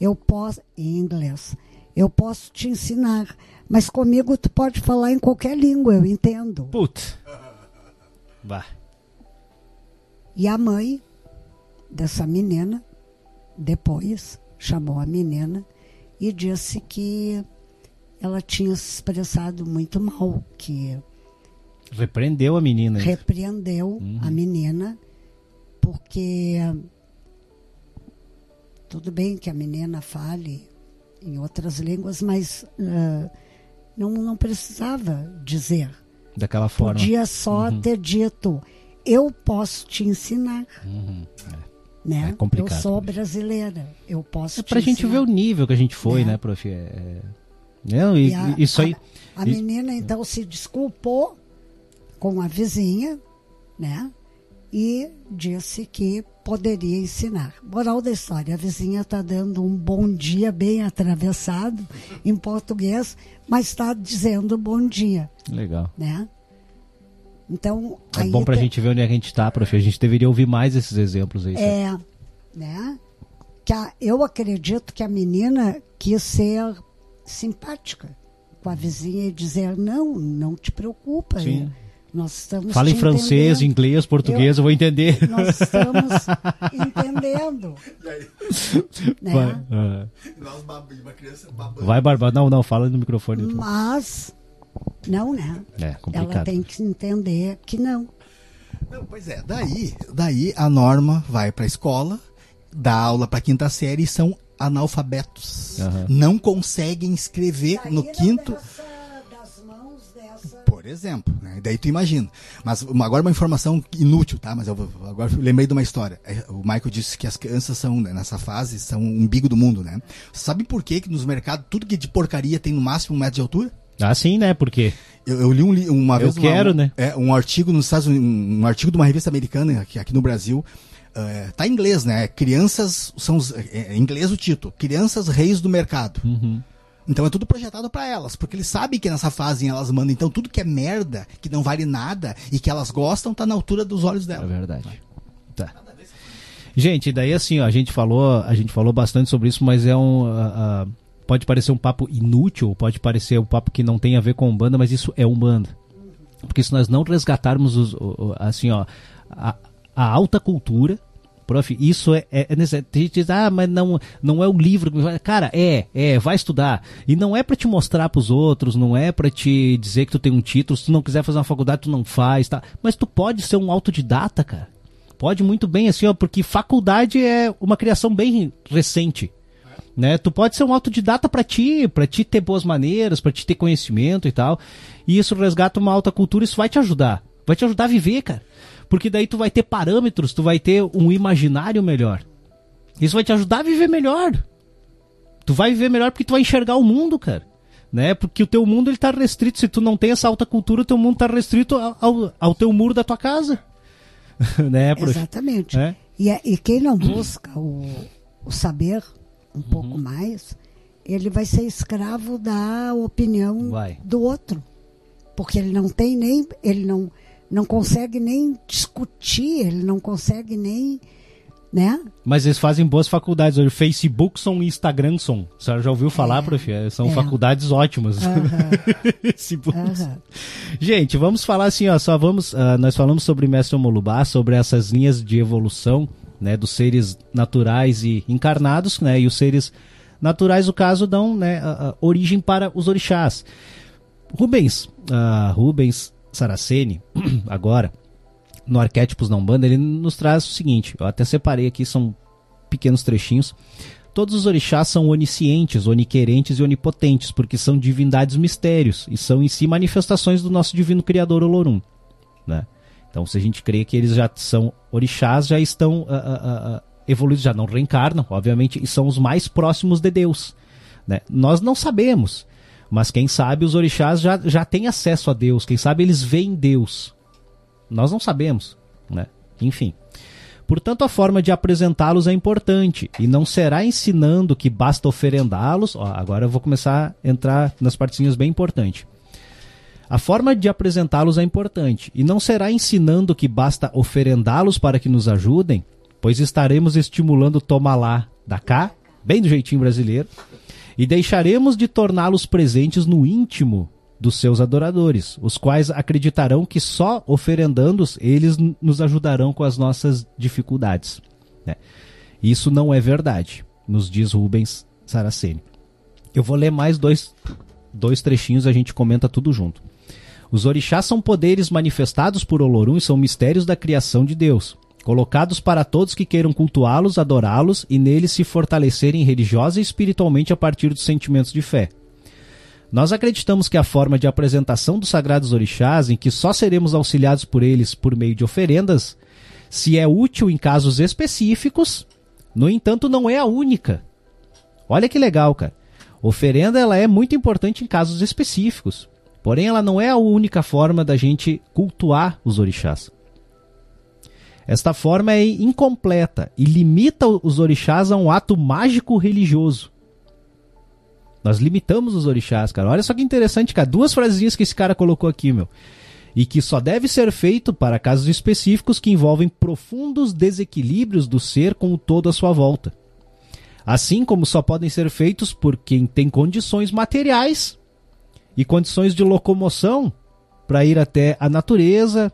Speaker 3: Eu posso, em inglês, eu posso te ensinar, mas comigo tu pode falar em qualquer língua, eu entendo.
Speaker 1: Putz. Vá.
Speaker 3: E a mãe dessa menina, depois, chamou a menina e disse que ela tinha se expressado muito mal, que
Speaker 1: Repreendeu a menina. hein?
Speaker 3: repreendeu a menina, porque tudo bem que a menina fale em outras línguas, mas ah, não, não precisava dizer.
Speaker 1: Daquela forma.
Speaker 3: Podia só ter dito, eu posso te ensinar. Né?
Speaker 1: É complicado,
Speaker 3: Eu sou brasileira, eu posso
Speaker 1: É
Speaker 3: te
Speaker 1: pra gente
Speaker 3: ensinar.
Speaker 1: ver o nível que a gente foi,
Speaker 3: Né?
Speaker 1: né, prof? É, é... Não, e,
Speaker 3: E a-
Speaker 1: isso aí.
Speaker 3: A, a
Speaker 1: e-
Speaker 3: menina então se desculpou com a vizinha, né? E disse que poderia ensinar. Moral da história: a vizinha está dando um bom dia bem atravessado em português, mas está dizendo bom dia,
Speaker 1: Legal.
Speaker 3: né? Então,
Speaker 1: É bom pra
Speaker 3: te-
Speaker 1: gente ver onde a gente tá, prof. A gente deveria ouvir mais esses exemplos aí.
Speaker 3: É, né? Que a- eu acredito que a menina quis ser simpática com a vizinha e dizer não, não te preocupa.
Speaker 1: Sim.
Speaker 3: Nós estamos
Speaker 1: Fala em francês,
Speaker 3: entendendo.
Speaker 1: inglês, português, eu, vou entender.
Speaker 3: Nós estamos *laughs* entendendo. né?
Speaker 1: Vai.
Speaker 4: Nós, uma criança babando.
Speaker 1: Vai, Barba. Não, não, fala no microfone.
Speaker 3: Mas não, né?
Speaker 1: É
Speaker 3: Ela
Speaker 1: complicado.
Speaker 3: tem que entender que não.
Speaker 4: Não, pois é, daí, daí a norma vai pra escola, dá aula pra quinta série e são analfabetos.
Speaker 1: Aham.
Speaker 4: Não conseguem escrever no quinto.
Speaker 3: dessa
Speaker 4: Por exemplo, né? daí tu imagina. Mas uma- agora uma informação inútil, tá? Mas eu vou- agora eu lembrei de uma história. É, O Michael disse que as crianças são, né, nessa fase, são o umbigo do mundo, né? Sabe por que que nos mercados tudo que é de porcaria tem no máximo um metro de altura?
Speaker 1: Ah, sim, né? Porque
Speaker 4: Eu, eu li um, uma
Speaker 1: Eu
Speaker 4: vez uma-
Speaker 1: quero,
Speaker 4: um,
Speaker 1: né?
Speaker 4: É, um artigo nos Estados Unidos, um, artigo de uma revista americana aqui, aqui no Brasil. eh, tá em inglês, né? Crianças são os, é, é em inglês o título. Crianças reis do mercado.
Speaker 1: Uhum.
Speaker 4: Então é tudo projetado pra elas, porque eles sabem que nessa fase elas mandam. Então tudo que é merda, que não vale nada e que elas gostam, tá na altura dos olhos
Speaker 1: é
Speaker 4: delas.
Speaker 1: verdade. Tá. Gente, daí assim, ó, a gente falou, a gente falou bastante sobre isso, mas é um ah, ah, pode parecer um papo inútil, pode parecer um papo que não tem a ver com banda, mas isso é umbanda. Porque se nós não resgatarmos os, assim, ó, a, a alta cultura, prof, isso é, é, é. Tem gente que diz, ah, mas não, não é o livro. que vai-" Cara, é, é, vai estudar. E não é pra te mostrar pros outros, não é pra te dizer que tu tem um título. Se tu não quiser fazer uma faculdade, tu não faz, tá? Mas tu pode ser um autodidata, cara. Pode muito bem, assim, ó, porque faculdade é uma criação bem recente né? Tu pode ser um autodidata pra ti, pra ti ter boas maneiras, pra ti ter conhecimento e tal. E isso resgata uma alta cultura, isso vai te ajudar. Vai te ajudar a viver, cara. Porque daí tu vai ter parâmetros, tu vai ter um imaginário melhor. Isso vai te ajudar a viver melhor. Tu vai viver melhor porque tu vai enxergar o mundo, cara. Né? Porque o teu mundo ele tá restrito. Se tu não tem essa alta cultura, o teu mundo tá restrito ao, ao, teu muro da tua casa. *laughs* né, prof?
Speaker 3: Exatamente.
Speaker 1: É?
Speaker 3: E, é- e quem não busca o, o saber um
Speaker 1: Uhum.
Speaker 3: pouco mais, ele vai ser escravo da opinião
Speaker 1: Vai.
Speaker 3: do outro. Porque ele não tem nem. Ele não, não consegue nem discutir, ele não consegue nem. Né?
Speaker 1: Mas eles fazem boas faculdades hoje. Facebook são e Instagram são. A senhora já ouviu falar,
Speaker 3: É,
Speaker 1: prof? É, São
Speaker 3: é.
Speaker 1: faculdades ótimas. *laughs* Gente, vamos falar assim, ó, só vamos, ah, nós falamos sobre Mestre Molubá, sobre essas linhas de evolução, né, dos seres naturais e encarnados, né, e os seres naturais, no caso, dão, né, a- a origem para os orixás. Rubens, ah, Rubens Saraceni, *clears throat* agora, no Arquétipos da Umbanda, ele nos traz o seguinte, eu até separei aqui, são pequenos trechinhos, todos os orixás são oniscientes, oniquerentes e onipotentes, porque são divindades mistérios e são em si manifestações do nosso divino criador Olorum, né? Então, se a gente crê que eles já são orixás, já estão uh, uh, uh, evoluídos, já não reencarnam, obviamente, e são os mais próximos de Deus. Né? Nós não sabemos, mas quem sabe os orixás já, já têm acesso a Deus, quem sabe eles veem Deus. Nós não sabemos, né? Enfim. Portanto, a forma de apresentá-los é importante e não será ensinando que basta oferendá-los. Agora eu vou começar a entrar nas partezinhas bem importantes. A forma de apresentá-los é importante, e não será ensinando que basta oferendá-los para que nos ajudem, pois estaremos estimulando tomar lá, da cá, bem do jeitinho brasileiro, e deixaremos de torná-los presentes no íntimo dos seus adoradores, os quais acreditarão que só oferendando-os eles nos ajudarão com as nossas dificuldades. Né? Isso não é verdade, nos diz Rubens Saraceni. Eu vou ler mais dois, dois trechinhos, a gente comenta tudo junto. Os orixás são poderes manifestados por Olorum e são mistérios da criação de Deus, colocados para todos que queiram cultuá-los, adorá-los e neles se fortalecerem religiosa e espiritualmente a partir dos sentimentos de fé. Nós acreditamos que a forma de apresentação dos sagrados orixás, em que só seremos auxiliados por eles por meio de oferendas, se é útil em casos específicos, no entanto, não é a única. Olha que legal, cara. Oferenda ela é muito importante em casos específicos. Porém, ela não é a única forma da gente cultuar os orixás. Esta forma é incompleta e limita os orixás a um ato mágico religioso. Nós limitamos os orixás, cara. Olha só que interessante, cara. Duas frasezinhas que esse cara colocou aqui, meu. E que só deve ser feito para casos específicos que envolvem profundos desequilíbrios do ser com o todo à sua volta. Assim como só podem ser feitos por quem tem condições materiais e condições de locomoção para ir até a natureza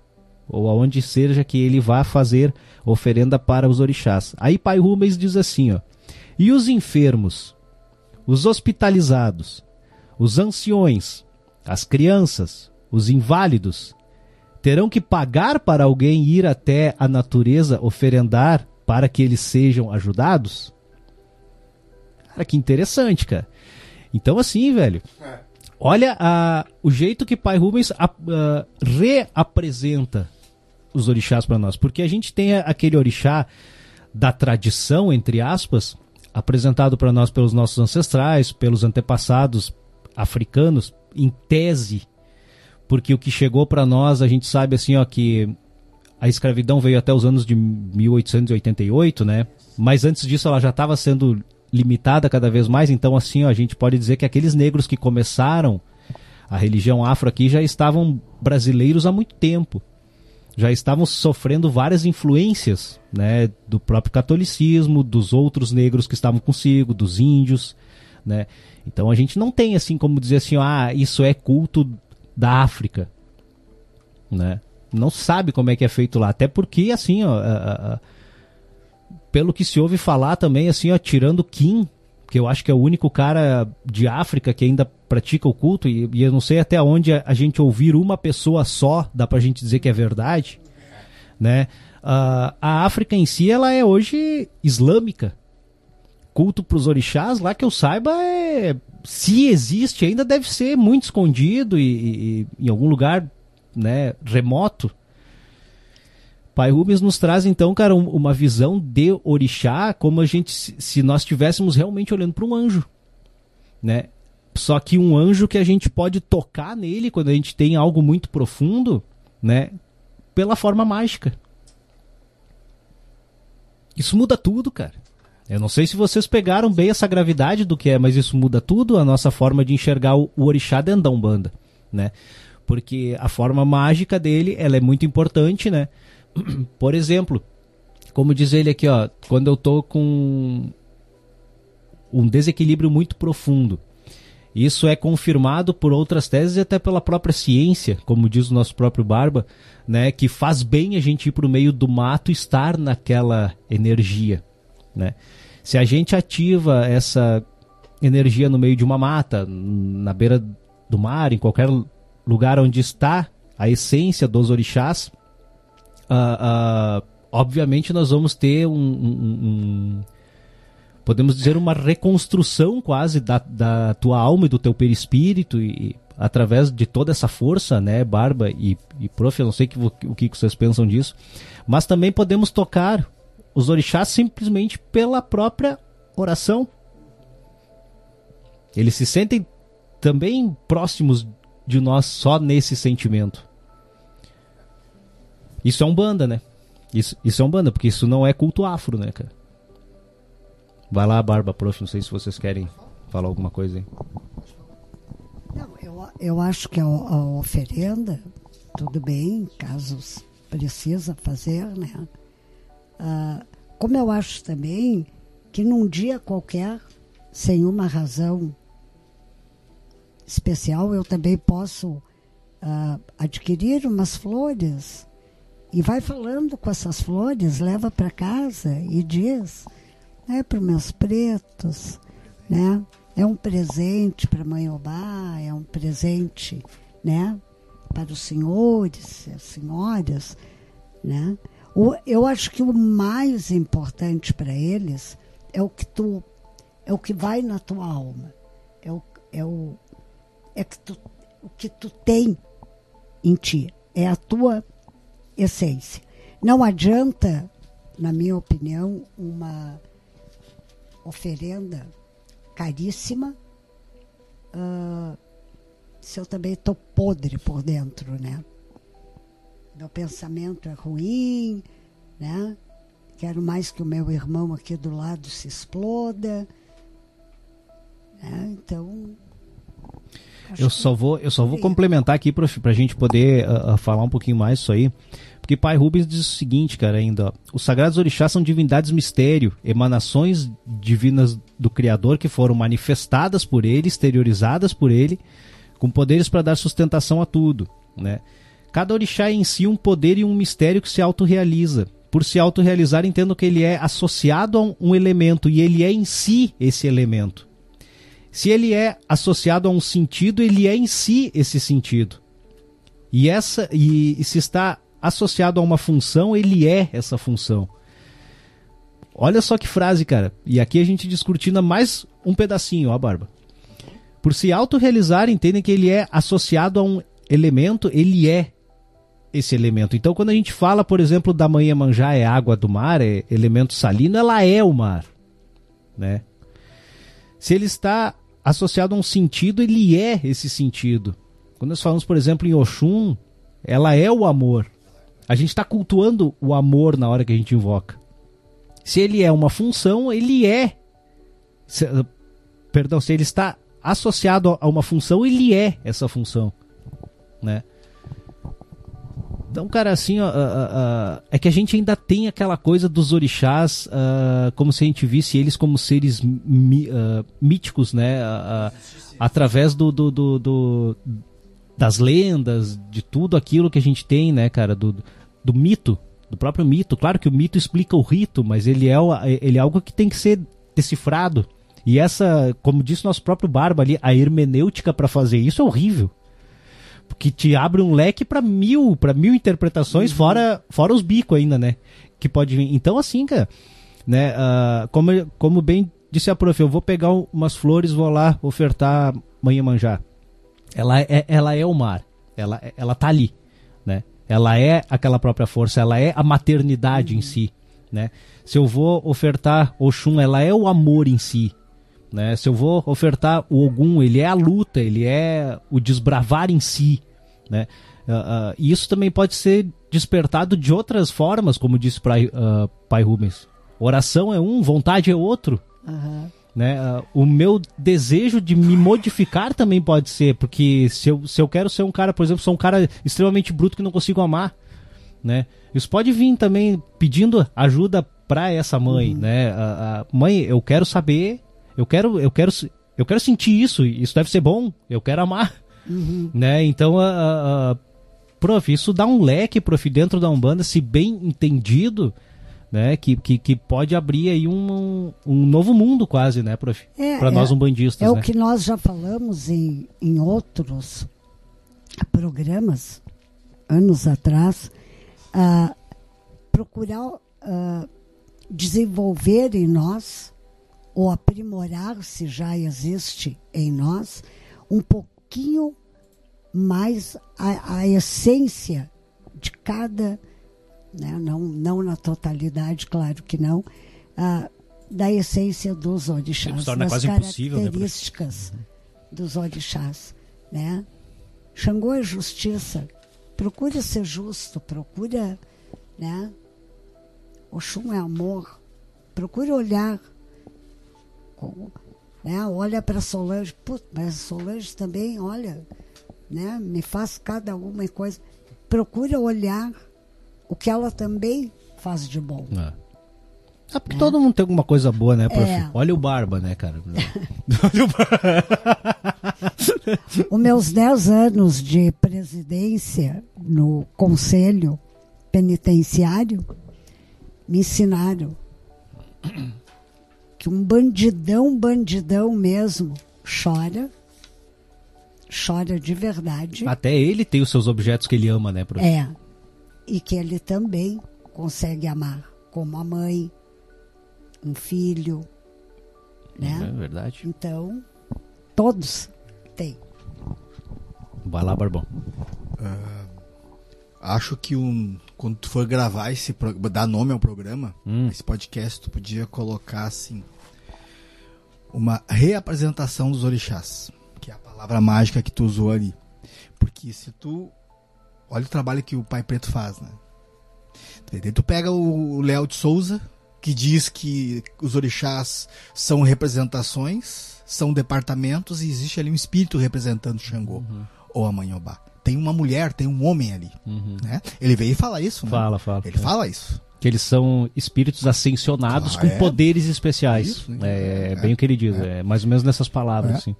Speaker 1: ou aonde seja que ele vá fazer oferenda para os orixás. Aí Pai Rubens diz assim, ó: "E os enfermos, os hospitalizados, os anciões, as crianças, os inválidos terão que pagar para alguém ir até a natureza oferendar para que eles sejam ajudados?" Cara, que interessante, cara. Então assim, velho, é Olha a, o jeito que Pai Rubens a, a, reapresenta os orixás para nós. Porque a gente tem aquele orixá da tradição, entre aspas, apresentado para nós pelos nossos ancestrais, pelos antepassados africanos, em tese. Porque o que chegou para nós, a gente sabe assim, ó, que a escravidão veio até os anos de 1888, né? Mas antes disso ela já estava sendo limitada cada vez mais. Então, assim, ó, a gente pode dizer que aqueles negros que começaram a religião afro aqui já estavam brasileiros há muito tempo. Já estavam sofrendo várias influências né, do próprio catolicismo, dos outros negros que estavam consigo, dos índios. Né? Então a gente não tem assim como dizer assim, ah, isso é culto da África. Né? Não sabe como é que é feito lá. Até porque, assim, ó, a, a, pelo que se ouve falar também, assim, ó, tirando Kim, que eu acho que é o único cara de África que ainda pratica o culto, e, e eu não sei até onde a, a, gente ouvir uma pessoa só, dá pra gente dizer que é verdade, né? Uh, a África em si, ela é hoje islâmica. Culto pros orixás, lá que eu saiba, é, se existe, ainda deve ser muito escondido e, e, e em algum lugar né, remoto. Pai Rubens nos traz então, cara, uma visão de orixá como a gente se nós estivéssemos realmente olhando para um anjo, né? Só que um anjo que a gente pode tocar nele quando a gente tem algo muito profundo, né? Pela forma mágica. Isso muda tudo, cara. Eu não sei se vocês pegaram bem essa gravidade do que é, mas isso muda tudo a nossa forma de enxergar o, orixá dentro da né? Porque a forma mágica dele, ela é muito importante, né? *clears throat* Por exemplo, como diz ele aqui, ó, quando eu tô com um desequilíbrio muito profundo. Isso é confirmado por outras teses e até pela própria ciência, como diz o nosso próprio Barba, né, que faz bem a gente ir para o meio do mato estar naquela energia. Né? Se a gente ativa essa energia no meio de uma mata, na beira do mar, em qualquer lugar onde está a essência dos orixás, uh, uh, obviamente nós vamos ter um, um, um, podemos dizer, uma reconstrução quase da, da tua alma e do teu perispírito e através de toda essa força, né, Barba e, e Prof, eu não sei que, o que vocês pensam disso, mas também podemos tocar os orixás simplesmente pela própria oração. Eles se sentem também próximos de nós só nesse sentimento. Isso é um banda, né? Isso, isso é um banda, porque isso não é culto afro, né, cara? Vai lá, Barba, prof, não sei se vocês querem falar alguma coisa aí.
Speaker 3: Não, eu, eu acho que a, a oferenda, tudo bem, caso precisa fazer, né? Ah, como eu acho também que num dia qualquer, sem uma razão especial, eu também posso ah, adquirir umas flores e vai falando com essas flores, leva para casa e diz, né, para os meus pretos, né? É um presente para a mãe Obá, é um presente, né? Para os senhores, as senhoras, né? O, eu acho que o mais importante para eles é o que tu, é o que vai na tua alma, é o, é o, é que tu, o que tu tem em ti, é a tua essência. Não adianta, na minha opinião, uma oferenda caríssima uh, se eu também estou podre por dentro, né? Meu pensamento é ruim, né? Quero mais que o meu irmão aqui do lado se exploda. Né? Então,
Speaker 1: eu só vou, eu só vou complementar aqui para a gente poder uh, falar um pouquinho mais isso aí. Porque Pai Rubens diz o seguinte, cara, ainda: ó, os sagrados orixás são divindades mistério, emanações divinas do Criador que foram manifestadas por ele, exteriorizadas por ele, com poderes para dar sustentação a tudo, né? Cada orixá é em si um poder e um mistério que se autorrealiza. Por se autorrealizar, entendo que ele é associado a um elemento e ele é em si esse elemento. Se ele é associado a um sentido, ele é em si esse sentido. E essa e, e se está associado a uma função, ele é essa função. Olha só que frase, cara. E aqui a gente discutindo mais um pedacinho, ó, Barba. Por se autorrealizar, entendem que ele é associado a um elemento, ele é esse elemento. Então, quando a gente fala, por exemplo, da manhã manjar é água do mar, é elemento salino, ela é o mar, né? Se ele está associado a um sentido, ele é esse sentido. Quando nós falamos, por exemplo, em Oxum, ela é o amor. A gente está cultuando o amor na hora que a gente invoca. Se ele é uma função, ele é. Se, perdão, se ele está associado a uma função, ele é essa função. Né? Então, cara, assim, ó, uh, uh, é que a gente ainda tem aquela coisa dos orixás, uh, como se a gente visse eles como seres míticos, né? através do, do, do, do, das lendas, de tudo aquilo que a gente tem, né, cara, do, do mito, do próprio mito. Claro que o mito explica o rito, mas ele é, ele é algo que tem que ser decifrado. E essa, como disse nosso próprio Barba ali, a hermenêutica para fazer isso é horrível que te abre um leque para mil, para mil interpretações, uhum. fora, fora os bicos ainda, né? Que pode vir. Então, assim, cara, né? Uh, como, como bem disse a prof, eu vou pegar umas flores, vou lá ofertar manhã manjar. Ela é, ela é o mar. Ela, ela tá ali, né? Ela é aquela própria força, ela é a maternidade uhum. em si, né? Se eu vou ofertar Oxum, ela é o amor em si, né? Se eu vou ofertar o Ogum, ele é a luta, ele é o desbravar em si. Né? Uh, uh, e isso também pode ser despertado de outras formas, como disse pai, uh, pai Rubens. Oração é um, vontade é outro. Uhum. Né? o meu desejo de me modificar também pode ser, porque se eu, se eu quero ser um cara, por exemplo, sou um cara extremamente bruto que não consigo amar, né? Isso pode vir também pedindo ajuda para essa mãe, uhum. né? mãe, eu quero saber eu quero, eu quero, eu quero sentir isso. Isso deve ser bom. Eu quero amar, uhum. né? Então, a, prof, isso dá um leque, prof, dentro da umbanda, se bem entendido, né? Que, que, que pode abrir aí um, um novo mundo quase, né, prof? É, Para nós
Speaker 3: é,
Speaker 1: umbandistas.
Speaker 3: É
Speaker 1: né?
Speaker 3: o que nós já falamos em, em outros programas anos atrás. Uh, procurar uh, desenvolver em nós ou aprimorar se já existe em nós, um pouquinho mais a, a essência de cada, né, não, não na totalidade, claro que não, ah, da essência dos orixás, das
Speaker 1: quase né,
Speaker 3: características dos orixás, né? Xangô é justiça. Procura ser justo, procura, né? Oxum é amor. Procura olhar. com- né? Olha para Solange. Putz, mas Solange também, olha, né? Me faz cada uma coisa. Procura olhar o que ela também faz de bom.
Speaker 1: É. Ah, porque todo mundo tem alguma coisa boa, né, prof?
Speaker 3: É.
Speaker 1: Olha o Barba, né, cara? *laughs* *laughs*
Speaker 3: Os meus 10 anos de presidência no conselho penitenciário me ensinaram que um bandidão, bandidão mesmo, chora, chora de verdade.
Speaker 1: Até ele tem os seus objetos que ele ama, né, prof?
Speaker 3: É. E que ele também consegue amar, como a mãe, um filho, né?
Speaker 1: É verdade.
Speaker 3: Então, todos têm.
Speaker 1: Vai lá, Barbão.
Speaker 4: Acho que um, quando tu for gravar esse pro- dar nome ao programa,
Speaker 1: Hum.
Speaker 4: esse podcast, tu podia colocar assim uma reapresentação dos orixás, que é a palavra mágica que tu usou ali. Porque se tu olha o trabalho que o Pai Preto faz, né? Daí tu pega o Léo de Souza, que diz que os orixás são representações, são departamentos e existe ali um espírito representando Xangô
Speaker 1: Uhum.
Speaker 4: ou a Mãe Obá. Tem uma mulher, tem um homem ali, né? Ele veio falar isso, né?
Speaker 1: Fala, fala.
Speaker 4: Ele fala isso.
Speaker 1: Que eles são espíritos ascensionados
Speaker 4: Claro,
Speaker 1: com
Speaker 4: é.
Speaker 1: poderes especiais.
Speaker 4: Isso,
Speaker 1: é,
Speaker 4: é,
Speaker 1: bem o que ele diz. É. mais ou menos nessas palavras,
Speaker 4: É.
Speaker 1: assim.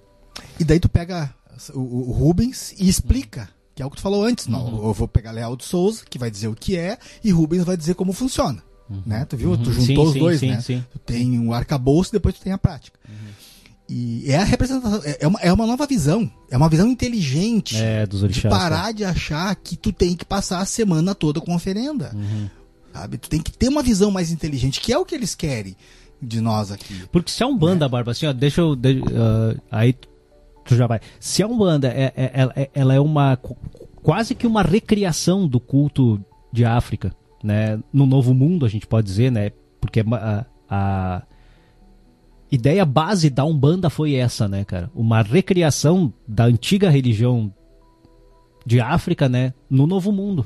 Speaker 4: E daí tu pega o, o Rubens e explica, que é o que tu falou antes. Não,
Speaker 1: Uhum.
Speaker 4: eu vou pegar Leal de Souza, que vai dizer o que é, e Rubens vai dizer como funciona. Né? Tu viu? Tu
Speaker 1: Uhum.
Speaker 4: juntou
Speaker 1: Sim,
Speaker 4: os dois,
Speaker 1: sim,
Speaker 4: né?
Speaker 1: sim.
Speaker 4: Tu tem o arcabouço e depois tu tem a prática. E é a representação, é- é uma, é uma nova visão. É uma visão inteligente.
Speaker 1: É, dos
Speaker 4: de
Speaker 1: orixás.
Speaker 4: parar de achar que tu tem que passar a semana toda com oferenda.
Speaker 1: Uhum.
Speaker 4: Sabe? Tu tem que ter uma visão mais inteligente, que é o que eles querem de nós aqui.
Speaker 1: Porque se a Umbanda, Barba, assim, ó, deixa eu. de- ah, aí tu já vai. Se a Umbanda é, é- ela, é, ela é uma. qu- quase que uma recriação do culto de África, né? No Novo Mundo, a gente pode dizer, né? Porque a, a ideia base da Umbanda foi essa, né, cara? Uma recriação da antiga religião de África, né? No Novo Mundo.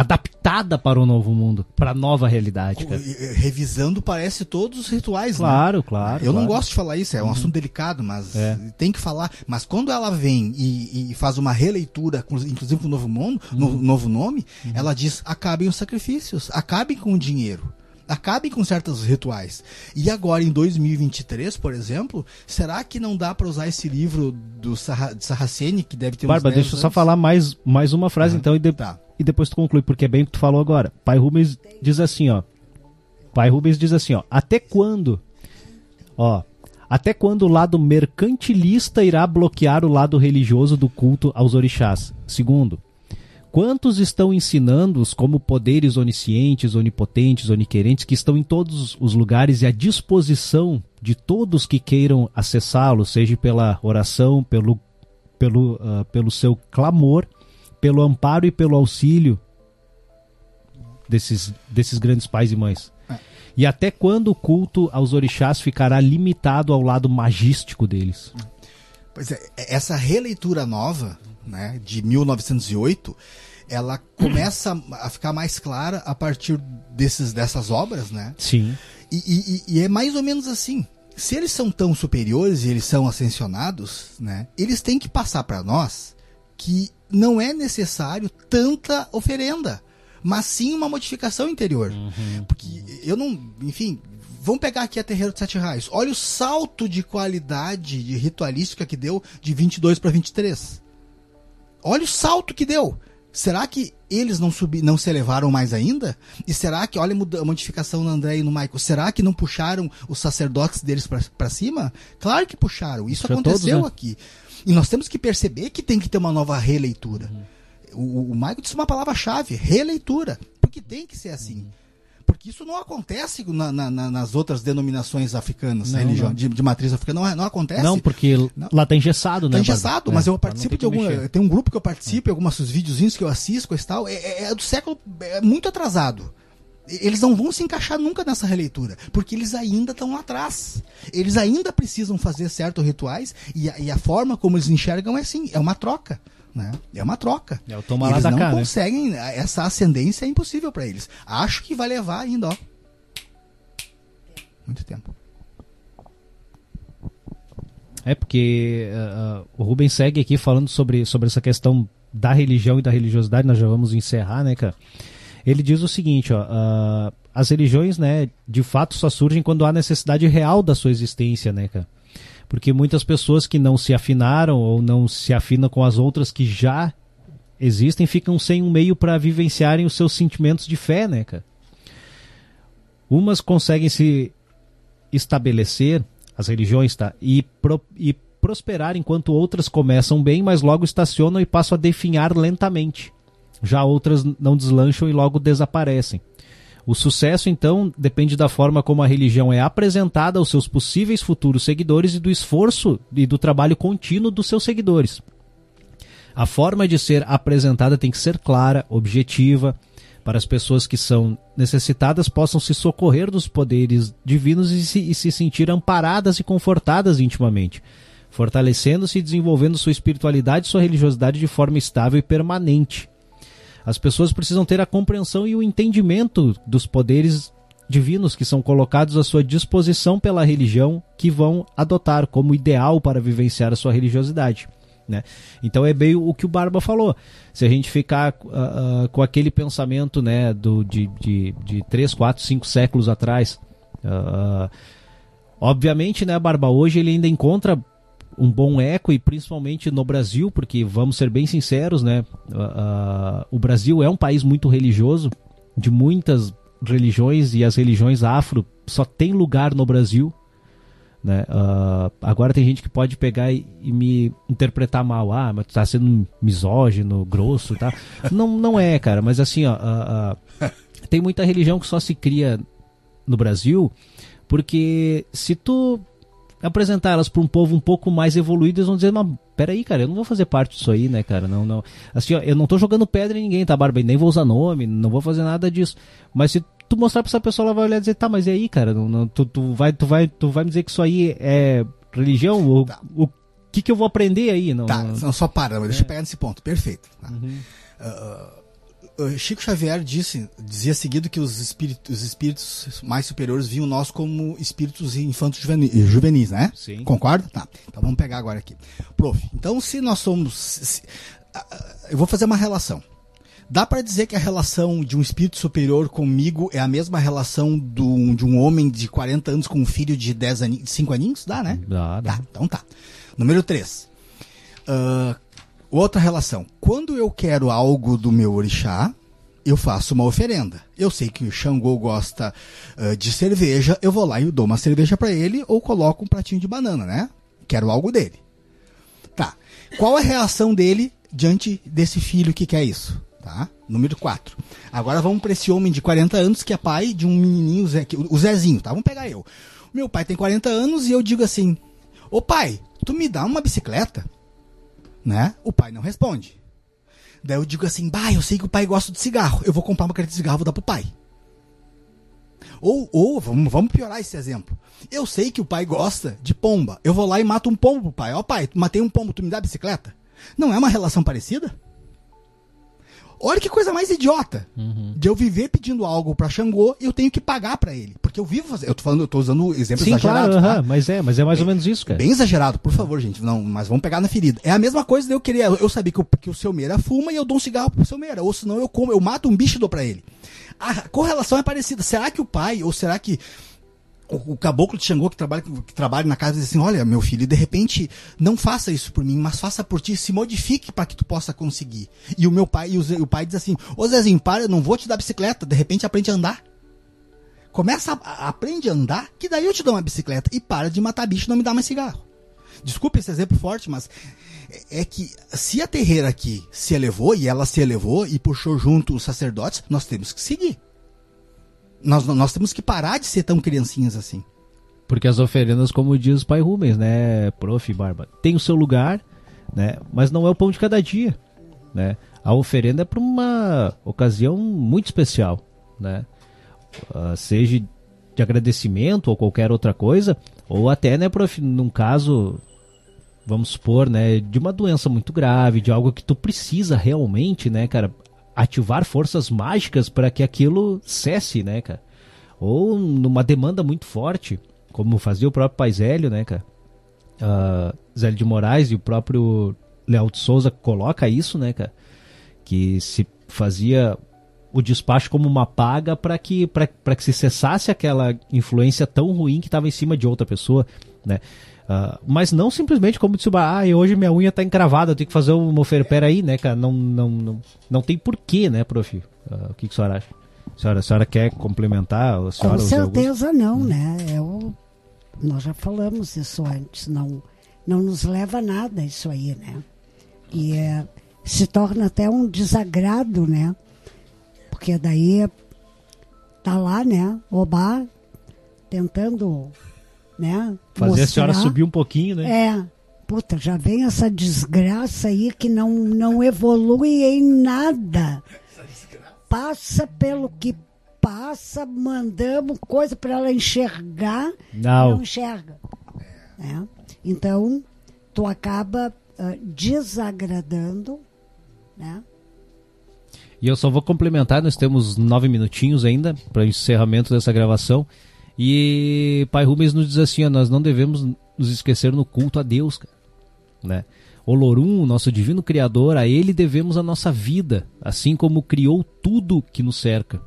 Speaker 1: Adaptada para o Novo Mundo, para a nova realidade, cara.
Speaker 4: Revisando, parece todos os rituais, né?
Speaker 1: Claro, claro.
Speaker 4: Eu não
Speaker 1: claro.
Speaker 4: gosto de falar isso, é um assunto delicado, mas
Speaker 1: É.
Speaker 4: tem que falar. Mas quando ela vem e, e faz uma releitura, inclusive com o novo, mundo, no- novo nome, ela diz: acabem os sacrifícios, acabem com o dinheiro. Acabem com certos rituais. E agora, em 2023, por exemplo, será que não dá para usar esse livro do Sarra, de Sarraceni, que deve ter
Speaker 1: Barba,
Speaker 4: 10
Speaker 1: deixa eu só falar mais, mais uma frase
Speaker 4: Ah,
Speaker 1: então e, de-
Speaker 4: tá.
Speaker 1: E depois tu conclui, porque é bem o que tu falou agora. Pai Rubens diz assim, ó. Pai Rubens diz assim, ó. Até quando? Ó. Até quando o lado mercantilista irá bloquear o lado religioso do culto aos orixás? Segundo, quantos estão ensinando-os como poderes oniscientes, onipotentes, oniquerentes, que estão em todos os lugares e à disposição de todos que queiram acessá-los, seja pela oração, pelo, pelo, ah, pelo seu clamor, pelo amparo e pelo auxílio desses, desses grandes pais e mães. E até quando o culto aos orixás ficará limitado ao lado magístico deles?
Speaker 4: Pois é, essa releitura nova, né, de 1908, ela começa a ficar mais clara a partir desses, dessas obras, né?
Speaker 1: Sim.
Speaker 4: E, e- e- e é mais ou menos assim. Se eles são tão superiores e eles são ascensionados, né? Eles têm que passar para nós que não é necessário tanta oferenda, mas sim uma modificação interior. Porque eu não, enfim, vamos pegar aqui a Terreiro de Sete Raios. Olha o salto de qualidade de ritualística que deu de 22 para 23. Olha o salto que deu. Será que eles não subi, não se elevaram mais ainda? E será que, olha a modificação no André e no Michael, será que não puxaram os sacerdotes deles para cima? Claro que puxaram. Isso aconteceu
Speaker 1: todos, né?
Speaker 4: aqui. E nós temos que perceber que tem que ter uma nova releitura. O, o Michael disse uma palavra-chave: releitura. Porque tem que ser assim. Porque isso não acontece na, na, nas outras denominações africanas,
Speaker 1: Não,
Speaker 4: religião,
Speaker 1: não.
Speaker 4: De, de matriz africana, não, é- não acontece.
Speaker 1: Não, porque lá tá engessado, né?
Speaker 4: Tá engessado,
Speaker 1: É,
Speaker 4: mas eu
Speaker 1: pra não
Speaker 4: participo de
Speaker 1: mexer.
Speaker 4: Tem um grupo que eu participo, alguns videozinhos que eu assisto, e tal. É, é- é do século. É muito atrasado. Eles não vão se encaixar nunca nessa releitura, porque eles ainda estão lá atrás. Eles ainda precisam fazer certos rituais e a, e a forma como eles enxergam é assim, é uma troca. Né? É uma troca.
Speaker 1: É o toma lá
Speaker 4: eles não
Speaker 1: cá, né?
Speaker 4: conseguem, essa ascendência é impossível para eles. Acho que vai levar ainda, ó. Muito tempo.
Speaker 1: É porque ah, o Rubens segue aqui falando sobre, sobre essa questão da religião e da religiosidade, nós já vamos encerrar, né, cara? Ele diz o seguinte, ó, ah, as religiões, né, de fato só surgem quando há necessidade real da sua existência, né, cara? Porque muitas pessoas que não se afinaram ou não se afinam com as outras que já existem ficam sem um meio para vivenciarem os seus sentimentos de fé, né, cara? Umas conseguem se estabelecer, as religiões, tá? E, pro- e prosperar enquanto outras começam bem, mas logo estacionam e passam a definhar lentamente. Já outras não deslancham e logo desaparecem. O sucesso, então, depende da forma como a religião é apresentada aos seus possíveis futuros seguidores e do esforço e do trabalho contínuo dos seus seguidores. A forma de ser apresentada tem que ser clara, objetiva, para as pessoas que são necessitadas possam se socorrer dos poderes divinos e se, e se sentir amparadas e confortadas intimamente, fortalecendo-se e desenvolvendo sua espiritualidade e sua religiosidade de forma estável e permanente. As pessoas precisam ter a compreensão e o entendimento dos poderes divinos que são colocados à sua disposição pela religião que vão adotar como ideal para vivenciar a sua religiosidade. Né? Então é bem o que o Barba falou. Se a gente ficar ah, ah, com aquele pensamento né, do, de, de, de 3, 4, 5 séculos atrás, ah, obviamente, né, Barba, hoje ele ainda encontra um bom eco e principalmente no Brasil, porque vamos ser bem sinceros, né, ah, ah, o Brasil é um país muito religioso, de muitas religiões e as religiões afro só tem lugar no Brasil. Né? Ah, agora tem gente que pode pegar e, e me interpretar mal. Ah, mas tu tá sendo misógino, grosso, tá? não, não é, cara. Mas assim, ó, tem muita religião que só se cria no Brasil porque se tu apresentar elas para um povo um pouco mais evoluído, eles vão dizer, mas peraí, cara, eu não vou fazer parte disso aí, né, cara? Não, não. Assim, ó, eu não tô jogando pedra em ninguém, tá, Barba? Nem vou usar nome, não vou fazer nada disso. Mas se tu mostrar pra essa pessoa, ela vai olhar e dizer, tá, mas e aí, cara? Não, não- tu, tu, vai, tu, vai, tu vai me dizer que isso aí é religião? O,
Speaker 4: Tá.
Speaker 1: o que que eu vou aprender aí? Não,
Speaker 4: Tá,
Speaker 1: não-
Speaker 4: só para, mas deixa eu pegar nesse ponto. Perfeito. tá.
Speaker 1: Uhum.
Speaker 4: Ah, Chico Xavier disse, dizia seguido que os espíritos, os espíritos mais superiores viam nós como espíritos infantos juveni- juvenis, né?
Speaker 1: Sim.
Speaker 4: Concorda? Tá. Então vamos pegar agora aqui. Prof, então se nós somos. se- ah, ah, eu vou fazer uma relação. Dá pra dizer que a relação de um espírito superior comigo é a mesma relação do, de um homem de 40 anos com um filho de 10 aninhos, de 5 aninhos? Dá, né?
Speaker 1: Dá, dá.
Speaker 4: Tá, então tá. Número 3. Outra relação. Quando eu quero algo do meu orixá, eu faço uma oferenda. Eu sei que o Xangô gosta ah, de cerveja, eu vou lá e dou uma cerveja pra ele ou coloco um pratinho de banana, né? Quero algo dele. Tá. Qual a reação dele diante desse filho que quer isso? Tá? Número 4. Agora vamos para esse homem de 40 anos que é pai de um menininho, Zé- o Zezinho, tá? Vamos pegar eu. Meu pai tem 40 anos e eu digo assim: Ô pai, tu me dá uma bicicleta? Né? O pai não responde. Daí eu digo assim: bah, eu sei que o pai gosta de cigarro, eu vou comprar uma caneta de cigarro e vou dar pro pai. Ou, ou vamos, vamos piorar esse exemplo. Eu sei que o pai gosta de pomba. Eu vou lá e mato um pombo pro pai. Ó, pai, matei um pombo, tu me dá bicicleta? Não é uma relação parecida? Olha que coisa mais idiota. De eu viver pedindo algo pra Xangô e eu tenho que pagar pra ele. Porque eu vivo fazendo. Eu tô falando, eu tô usando exemplos
Speaker 1: Sim,
Speaker 4: exagerados.
Speaker 1: claro,
Speaker 4: tá?
Speaker 1: mas é, mas é mais ou menos isso, cara.
Speaker 4: Bem exagerado, por favor, gente. Não, mas vamos pegar na ferida. É a mesma coisa de eu querer. Eu sabia que o, que o seu Meira fuma e eu dou um cigarro pro seu Meira. Ou senão eu como, eu mato um bicho e dou pra ele. A correlação é parecida. Será que o pai, ou será que o, caboclo de Xangô que trabalha, que trabalha na casa diz assim: olha, meu filho, de repente, não faça isso por mim, mas faça por ti, se modifique para que tu possa conseguir. E o meu pai, e o, Zé- o pai diz assim: Ô Zezinho, para, eu não vou te dar bicicleta, de repente aprende a andar. Começa a, aprende a andar, que daí eu te dou uma bicicleta. E para de matar bicho não me dá mais cigarro. Desculpe esse exemplo forte, mas é- é que se a terreira aqui se elevou, e ela se elevou e puxou junto os sacerdotes, nós temos que seguir. Nós, nós temos que parar de ser tão criancinhas assim.
Speaker 1: Porque as oferendas, como diz o pai Rubens, né, prof. Barba, tem o seu lugar, né, mas não é o pão de cada dia, né. A oferenda é para uma ocasião muito especial, né, uh, seja de agradecimento ou qualquer outra coisa, ou até, né, prof, num caso, vamos supor, né, de uma doença muito grave, de algo que tu precisa realmente, né, cara, ativar forças mágicas para que aquilo cesse, né, cara? Ou numa demanda muito forte, como fazia o próprio Pai Zélio, né, cara? Uh, Zélio de Moraes e o próprio Leal de Souza coloca isso, né, cara? Que se fazia o despacho como uma paga para que, que se cessasse aquela influência tão ruim que estava em cima de outra pessoa, né? Uh, mas não simplesmente como disse o ah, hoje minha unha está encravada, eu tenho que fazer uma oferta. Peraí, né, cara? Não, não, não, não tem porquê, né, prof? Uh, o que, que a senhora acha? A senhora, a senhora quer complementar? A senhora,
Speaker 3: Com certeza não, né? Eu, nós já falamos isso antes. Não, não nos leva a nada isso aí, né? E é, se torna até um desagrado, né? Porque daí tá lá, né? Oba tentando né?
Speaker 1: Fazer mostrar. a senhora subir um pouquinho, né?
Speaker 3: É. Puta, já vem essa desgraça aí que não, não evolui em nada. Passa pelo que passa, mandamos coisa para ela enxergar,
Speaker 1: não,
Speaker 3: não enxerga. É. Então, tu acaba uh, desagradando, né?
Speaker 1: E eu só vou complementar, nós temos nove minutinhos ainda para o encerramento dessa gravação. E Pai Rubens nos diz assim: ó, nós não devemos nos esquecer no culto a Deus, cara, né? Olorum, nosso divino Criador, a Ele devemos a nossa vida, assim como criou tudo que nos cerca.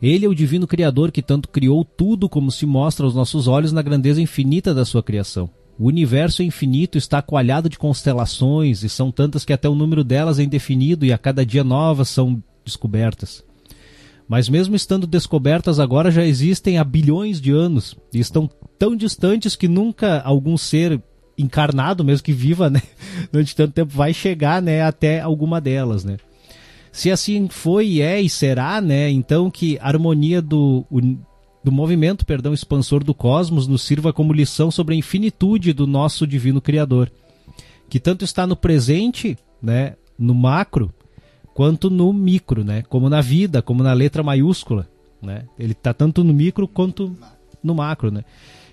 Speaker 1: Ele é o divino Criador que tanto criou tudo como se mostra aos nossos olhos na grandeza infinita da sua criação. O universo infinito está coalhado de constelações e são tantas que até o número delas é indefinido e a cada dia novas são descobertas. Mas mesmo estando descobertas agora já existem há bilhões de anos e estão tão distantes que nunca algum ser encarnado, mesmo que viva, *laughs* né, durante tanto tempo, vai chegar, né, até alguma delas, né. Se assim foi, é e será, né, então que a harmonia do, do movimento, perdão, expansor do cosmos nos sirva como lição sobre a infinitude do nosso divino Criador, que tanto está no presente, né, no macro, quanto no micro, né? Como na vida, como na letra maiúscula, né? Ele está tanto no micro quanto no macro, né?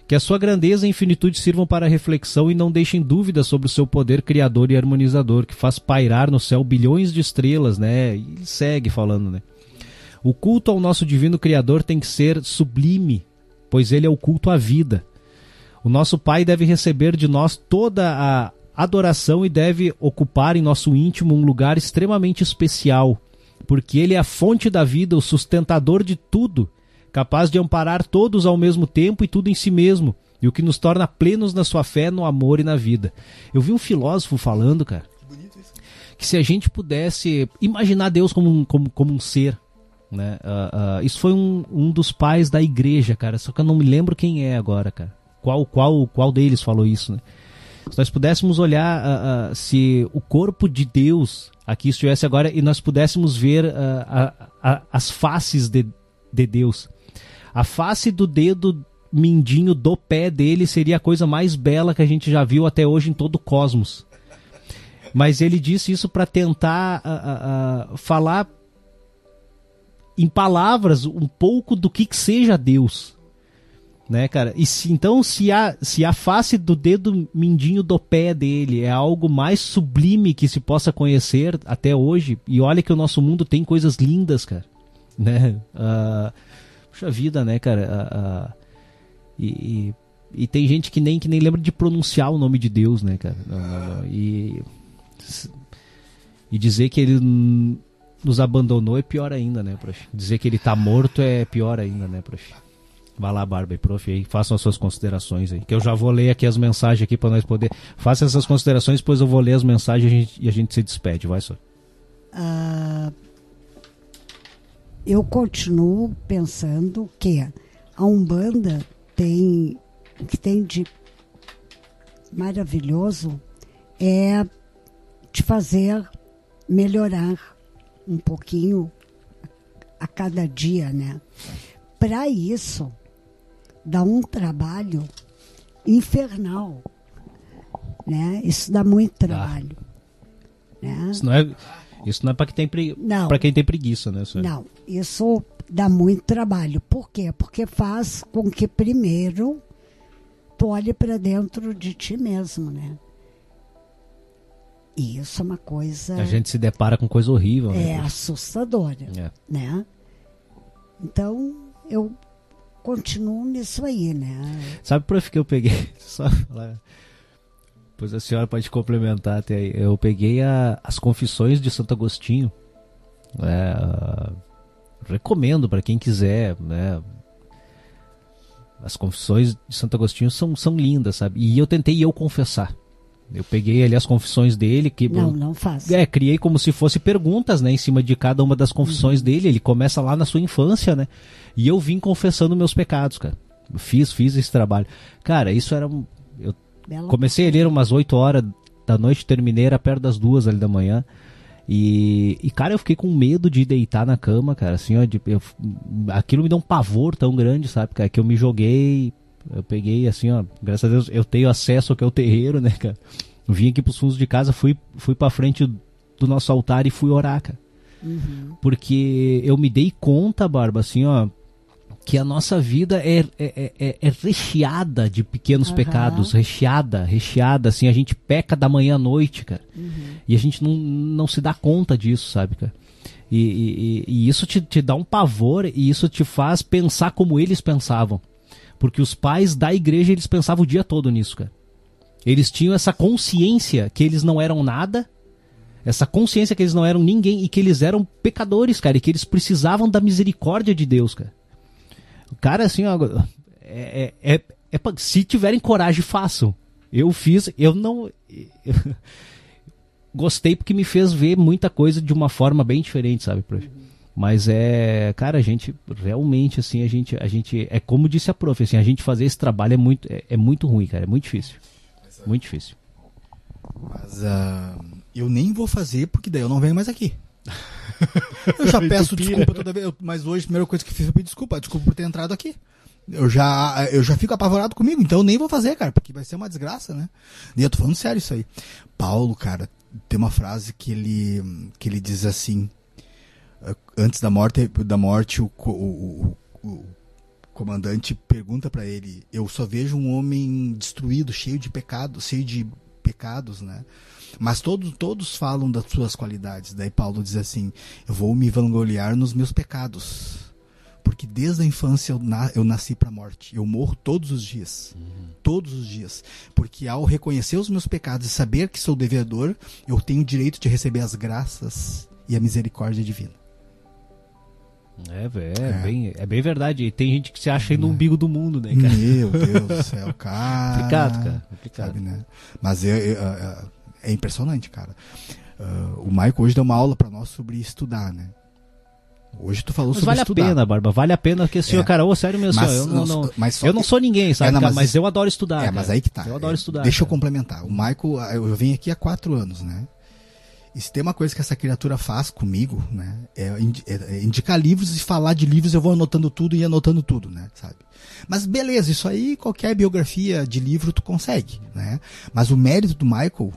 Speaker 1: Que a sua grandeza e infinitude sirvam para reflexão e não deixem dúvidas sobre o seu poder criador e harmonizador, que faz pairar no céu bilhões de estrelas, né? E segue falando, né? O culto ao nosso divino criador tem que ser sublime, pois ele é o culto à vida. O nosso Pai deve receber de nós toda a adoração e deve ocupar em nosso íntimo um lugar extremamente especial, porque ele é a fonte da vida, o sustentador de tudo, capaz de amparar todos ao mesmo tempo e tudo em si mesmo, e o que nos torna plenos na sua fé, no amor e na vida. Eu vi um filósofo falando, cara, que se a gente pudesse imaginar Deus como um, como, como um ser, né? Uh, uh, isso foi um, um dos pais da igreja, cara, só que eu não me lembro quem é agora, cara. Qual, qual, qual deles falou isso, né? Se nós pudéssemos olhar uh, uh, se o corpo de Deus aqui estivesse agora e nós pudéssemos ver uh, as faces de, de Deus. A face do dedo mindinho do pé dele seria a coisa mais bela que a gente já viu até hoje em todo o cosmos. Mas ele disse isso para tentar falar em palavras um pouco do que, que seja Deus né, cara? E se, então, se a, se a face do dedo mindinho do pé dele é algo mais sublime que se possa conhecer até hoje, e olha que o nosso mundo tem coisas lindas, cara, né? Uh, puxa vida, né, cara? Uh, uh, e, e, e, tem gente que nem, que nem lembra de pronunciar o nome de Deus, né, cara? e, e dizer que ele nos abandonou é pior ainda, né, prof? Dizer que ele tá morto é pior ainda, né, prof? Vá lá, Barba e Prof, aí, façam as suas considerações aí. Que eu já vou ler aqui as mensagens aqui para nós poder. Faça essas considerações, depois eu vou ler as mensagens e a gente, e a gente se despede. Vai só.
Speaker 3: Uh, eu continuo pensando que a Umbanda tem. O que tem de maravilhoso é te fazer melhorar um pouquinho a cada dia, né? para isso dá um trabalho infernal. Né? Isso dá muito trabalho. Né?
Speaker 1: Isso não é, isso não é para quem, tem.
Speaker 3: Não.
Speaker 1: pra quem tem preguiça, né? senhora?
Speaker 3: Não, isso dá muito trabalho. Por quê? Porque faz com que primeiro tu olhe para dentro de ti mesmo, né? E isso é uma coisa
Speaker 1: A gente se depara com coisa horrível,
Speaker 3: é
Speaker 1: né?
Speaker 3: assustadora,
Speaker 1: É.
Speaker 3: né? Então eu continuo nisso aí, né?
Speaker 1: Sabe por que eu peguei? *laughs* Só falar. Pois a senhora pode complementar até aí. Eu peguei a- as confissões de Santo Agostinho. É, recomendo para quem quiser, né? As confissões de Santo Agostinho são, são lindas, sabe? E eu tentei eu confessar. Eu peguei ali as confissões dele, que
Speaker 3: Não, não faz.
Speaker 1: é, criei como se fosse perguntas, né, em cima de cada uma das confissões dele. Ele começa lá na sua infância, né? E eu vim confessando meus pecados, cara. Fiz, fiz esse trabalho. Cara, isso era. Eu
Speaker 3: Bela
Speaker 1: comecei a ler umas 8 horas da noite, terminei, era perto das duas ali da manhã. E, e, cara, eu fiquei com medo de deitar na cama, cara. Assim, ó, de, eu- aquilo me deu um pavor tão grande, sabe, cara, que eu me joguei. Eu peguei, assim, ó, graças a Deus eu tenho acesso ao que é o terreiro, né, cara. Eu vim aqui pros fundos de casa, fui, fui pra frente do nosso altar e fui orar, cara. Porque eu me dei conta, Barba, assim, ó, que a nossa vida é, é, é, é recheada de pequenos
Speaker 3: Aham.
Speaker 1: pecados, recheada, recheada, assim, a gente peca da manhã à noite, cara. E a gente não, não se dá conta disso, sabe, cara? E, e- e- e isso te, te dá um pavor e isso te faz pensar como eles pensavam. Porque os pais da igreja, eles pensavam o dia todo nisso, cara. Eles tinham essa consciência que eles não eram nada, essa consciência que eles não eram ninguém e que eles eram pecadores, cara, e que eles precisavam da misericórdia de Deus, cara. O cara, assim, ó, é, é, é- é se tiverem coragem, façam. Eu fiz, eu não. eu- *laughs* gostei porque me fez ver muita coisa de uma forma bem diferente, sabe, prof? Mas é, cara, a gente realmente assim, a gente, a gente é como disse a prof, assim, a gente fazer esse trabalho é muito, é, é muito ruim, cara, é muito difícil, muito difícil.
Speaker 4: Mas ah, eu nem vou fazer porque daí eu não venho mais aqui. *laughs* Eu já peço desculpa toda vez, eu- mas hoje a primeira coisa que fiz foi pedir desculpa, desculpa por ter entrado aqui. Eu já, eu já fico apavorado comigo, então eu nem vou fazer, cara, porque vai ser uma desgraça, né? E eu tô falando sério isso aí. Paulo, cara, tem uma frase que ele, que ele diz assim, antes da morte, da morte o, o, o- o comandante pergunta pra ele, eu só vejo um homem destruído, cheio de pecados, cheio de pecados, né? Mas todos, todos falam das suas qualidades. Daí Paulo diz assim: Eu vou me vangloriar nos meus pecados. Porque desde a infância eu, na, eu nasci para a morte. Eu morro todos os dias. Todos os dias. Porque ao reconhecer os meus pecados e saber que sou devedor, eu tenho o direito de receber as graças e a misericórdia divina.
Speaker 1: É, é,
Speaker 4: É.
Speaker 1: Bem, é bem verdade. E tem gente que se acha aí no umbigo do mundo, né, cara?
Speaker 4: Meu Deus do céu, *laughs* cara.
Speaker 1: Complicado, cara. Complicado.
Speaker 4: Sabe, né? Mas é, é, é- é impressionante, cara. Ah, o Michael hoje deu uma aula pra nós sobre estudar, né? Hoje tu falou
Speaker 1: Mas
Speaker 4: sobre
Speaker 1: vale
Speaker 4: estudar.
Speaker 1: a pena, Barba. Vale a pena que assim,
Speaker 4: É.
Speaker 1: cara, ô, sério mesmo,
Speaker 4: Mas
Speaker 1: eu não,
Speaker 4: não- mas só
Speaker 1: eu não sou ninguém, sabe?
Speaker 4: É, não,
Speaker 1: cara,
Speaker 4: mas-
Speaker 1: mas, eu adoro estudar.
Speaker 4: É, mas
Speaker 1: cara.
Speaker 4: aí que tá.
Speaker 1: Eu adoro estudar.
Speaker 4: Deixa eu
Speaker 1: cara.
Speaker 4: complementar. O ah, eu vim aqui há quatro anos, né? E se tem uma coisa que essa criatura faz comigo, né? É, é- é indicar livros e falar de livros, eu vou anotando tudo e anotando tudo, né? Sabe? Mas beleza, isso aí qualquer biografia de livro tu consegue, né? Mas o mérito do Michael,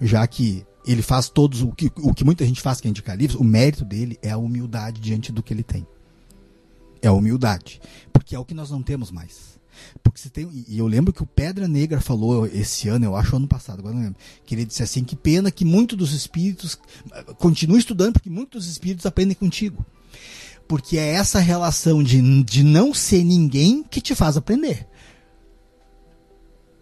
Speaker 4: já que ele faz todos o que, o que muita gente faz que é indicar livros, o mérito dele é a humildade diante do que ele tem. É a humildade. Porque é o que nós não temos mais. Porque se tem. E eu lembro que o Pedra Negra falou esse ano, eu acho ano passado, agora não lembro. Que ele disse assim: que pena que muitos dos espíritos. Continue estudando, porque muitos dos espíritos aprendem contigo. Porque é essa relação de, de não ser ninguém que te faz aprender.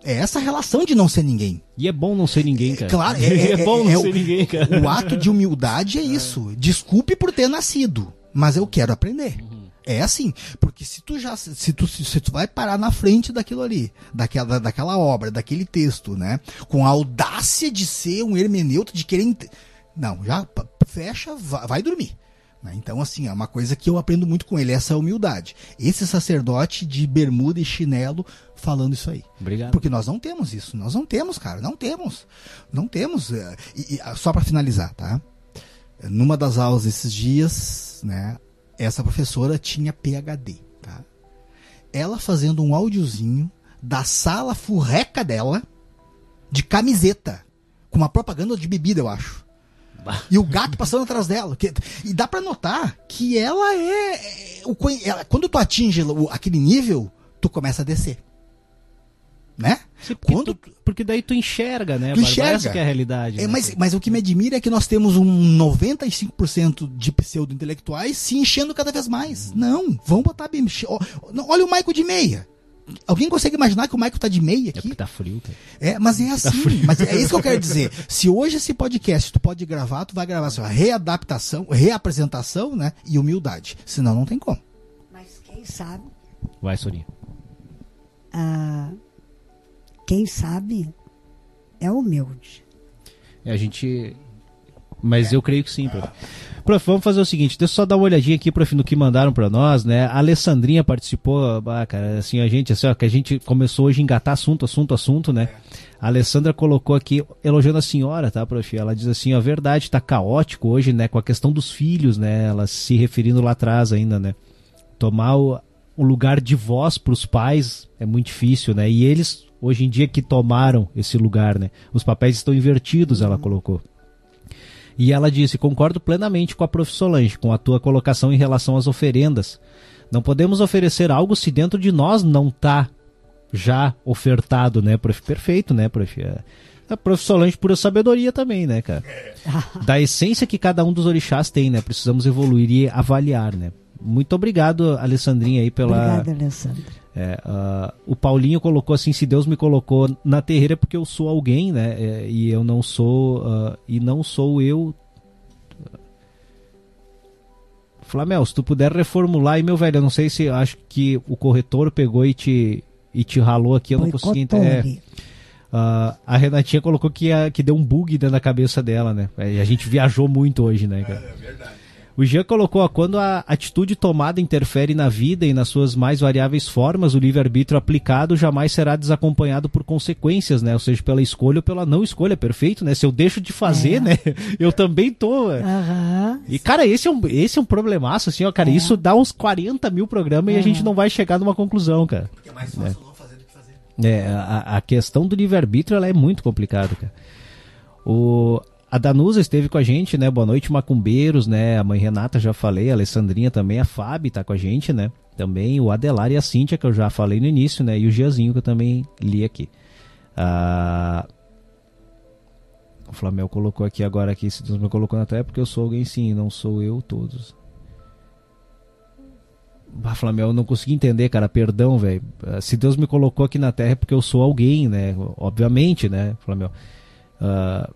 Speaker 4: É essa relação de não ser ninguém.
Speaker 1: E é bom não ser ninguém, cara.
Speaker 4: Claro, *laughs* é, é-
Speaker 1: bom
Speaker 4: é-
Speaker 1: não
Speaker 4: é
Speaker 1: ser
Speaker 4: o-
Speaker 1: ninguém, cara.
Speaker 4: O ato de humildade é isso. Desculpe por ter nascido, mas eu quero aprender. É assim, porque se tu já se tu, se tu vai parar na frente daquilo ali, daquela, daquela obra, daquele texto, né, com a audácia de ser um hermeneuta, de querer não, já fecha, vai, vai dormir. né? Então, assim, é uma coisa que eu aprendo muito com ele, essa humildade. Esse sacerdote de bermuda e chinelo falando isso aí.
Speaker 1: Obrigado.
Speaker 4: Porque nós não temos isso. Nós não temos, cara. Não temos. Não temos. é, E, e, só para finalizar, tá? Numa das aulas esses dias, né? Essa professora tinha PhD, tá? Ela fazendo um áudiozinho da sala furreca dela de camiseta, com uma propaganda de bebida, eu acho. E o gato passando atrás dela. E dá pra notar que ela é. é ela, quando tu atinge aquele nível, tu começa a descer. Né?
Speaker 1: Sim, porque,
Speaker 4: quando,
Speaker 1: tu, porque daí tu enxerga, né?
Speaker 4: Tu enxerga.
Speaker 1: Essa que é a realidade.
Speaker 4: É,
Speaker 1: né?
Speaker 4: mas, mas o que me admira é que nós temos um 95% de pseudo-intelectuais se enchendo cada vez mais. Não, vamos botar bem. Olha o Maico de meia. Alguém consegue imaginar que o Michael tá de meia aqui? É
Speaker 1: porque tá frio, cara.
Speaker 4: É, mas é *laughs* assim. Tá mas é isso que eu quero dizer. Se hoje esse podcast tu pode gravar, tu vai gravar assim, readaptação, reapresentação, né? E humildade. Senão não tem como.
Speaker 3: Mas quem sabe.
Speaker 1: Vai, Sorinha.
Speaker 3: Ah, quem sabe é humilde.
Speaker 1: É, a gente. Mas eu creio que sim, prof. Prof, vamos fazer o seguinte, deixa eu só dar uma olhadinha aqui, prof, no que mandaram para nós, né? A Alessandrinha participou, ah, cara, assim, a gente, assim, ó, que a gente começou hoje a engatar assunto, assunto, assunto, né? A Alessandra colocou aqui, elogiando a senhora, tá, prof? Ela diz assim, a verdade, tá caótico hoje, né, com a questão dos filhos, né? Ela se referindo lá atrás ainda, né? Tomar o, o lugar de voz para os pais é muito difícil, né? E eles, hoje em dia, que tomaram esse lugar, né? Os papéis estão invertidos, ela colocou. E ela disse: Concordo plenamente com a prof. Solange, com a tua colocação em relação às oferendas. Não podemos oferecer algo se dentro de nós não está já ofertado, né, prof? Perfeito, né, prof? É. A prof. Solange pura sabedoria também, né, cara? Da essência que cada um dos orixás tem, né? Precisamos evoluir e avaliar, né? Muito obrigado, Alessandrinha, aí pela.
Speaker 3: Obrigada, Alessandra.
Speaker 1: É, uh, o Paulinho colocou assim: se Deus me colocou na terreira é porque eu sou alguém, né? É, e eu não sou. Uh, e não sou eu. Flamel, se tu puder reformular aí, meu velho, eu não sei se acho que o corretor pegou e te, e te ralou aqui, eu não consegui entender. Uh, a Renatinha colocou que, que deu um bug dentro da cabeça dela, né? A gente viajou muito hoje, né, cara? É, é verdade. O Jean colocou, ó, quando a atitude tomada interfere na vida e nas suas mais variáveis formas, o livre-arbítrio aplicado jamais será desacompanhado por consequências, né? Ou seja, pela escolha ou pela não escolha, perfeito, né? Se eu deixo de fazer, é. né? *laughs* Eu também tô.
Speaker 3: Uhum.
Speaker 1: E, cara, esse é um, esse é um problemaço, assim, ó, cara. É. Isso dá uns 40 mil programas uhum. e a gente não vai chegar numa conclusão, cara. Porque é mais fácil é. não fazer do que fazer. É, a, a questão do livre-arbítrio, ela é muito complicada, cara. O, a Danusa esteve com a gente, né? Boa noite, macumbeiros, né? A mãe Renata já falei, a Alessandrinha também, a Fábio tá com a gente, né? Também o Adelar e a Cíntia, que eu já falei no início, né? E o Giazinho, que eu também li aqui. Ah, o Flamel colocou aqui agora aqui, se me colocou na terra, é porque eu sou alguém sim, não sou eu todos. Ah, Flamel, eu não consegui entender, cara, perdão, velho. Ah, se Deus me colocou aqui na terra é porque eu sou alguém, né? Obviamente, né, Flamel. Ah,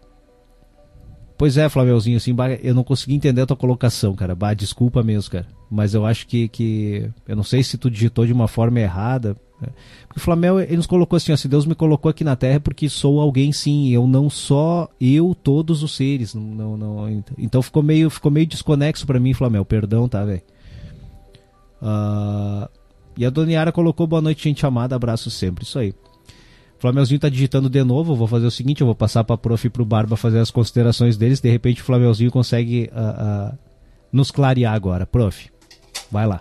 Speaker 1: Pois é, Flamelzinho, assim, eu não consegui entender a tua colocação, cara. Bah, desculpa mesmo, cara. Mas eu acho que, que. Eu não sei se tu digitou de uma forma errada. Né? Porque o Flamel, ele nos colocou assim, ó, se Deus me colocou aqui na Terra é porque sou alguém sim. Eu não só eu, todos os seres. Não, não, então ficou meio, ficou meio desconexo para mim, Flamel. Perdão, tá, velho? Uh, e a Doniara colocou boa noite, gente amada. Abraço sempre. Isso aí. Flamelzinho tá digitando de novo, eu vou fazer o seguinte, eu vou passar para prof e pro Barba fazer as considerações deles, de repente o Flamelzinho consegue uh, uh, nos clarear agora. Prof, vai lá.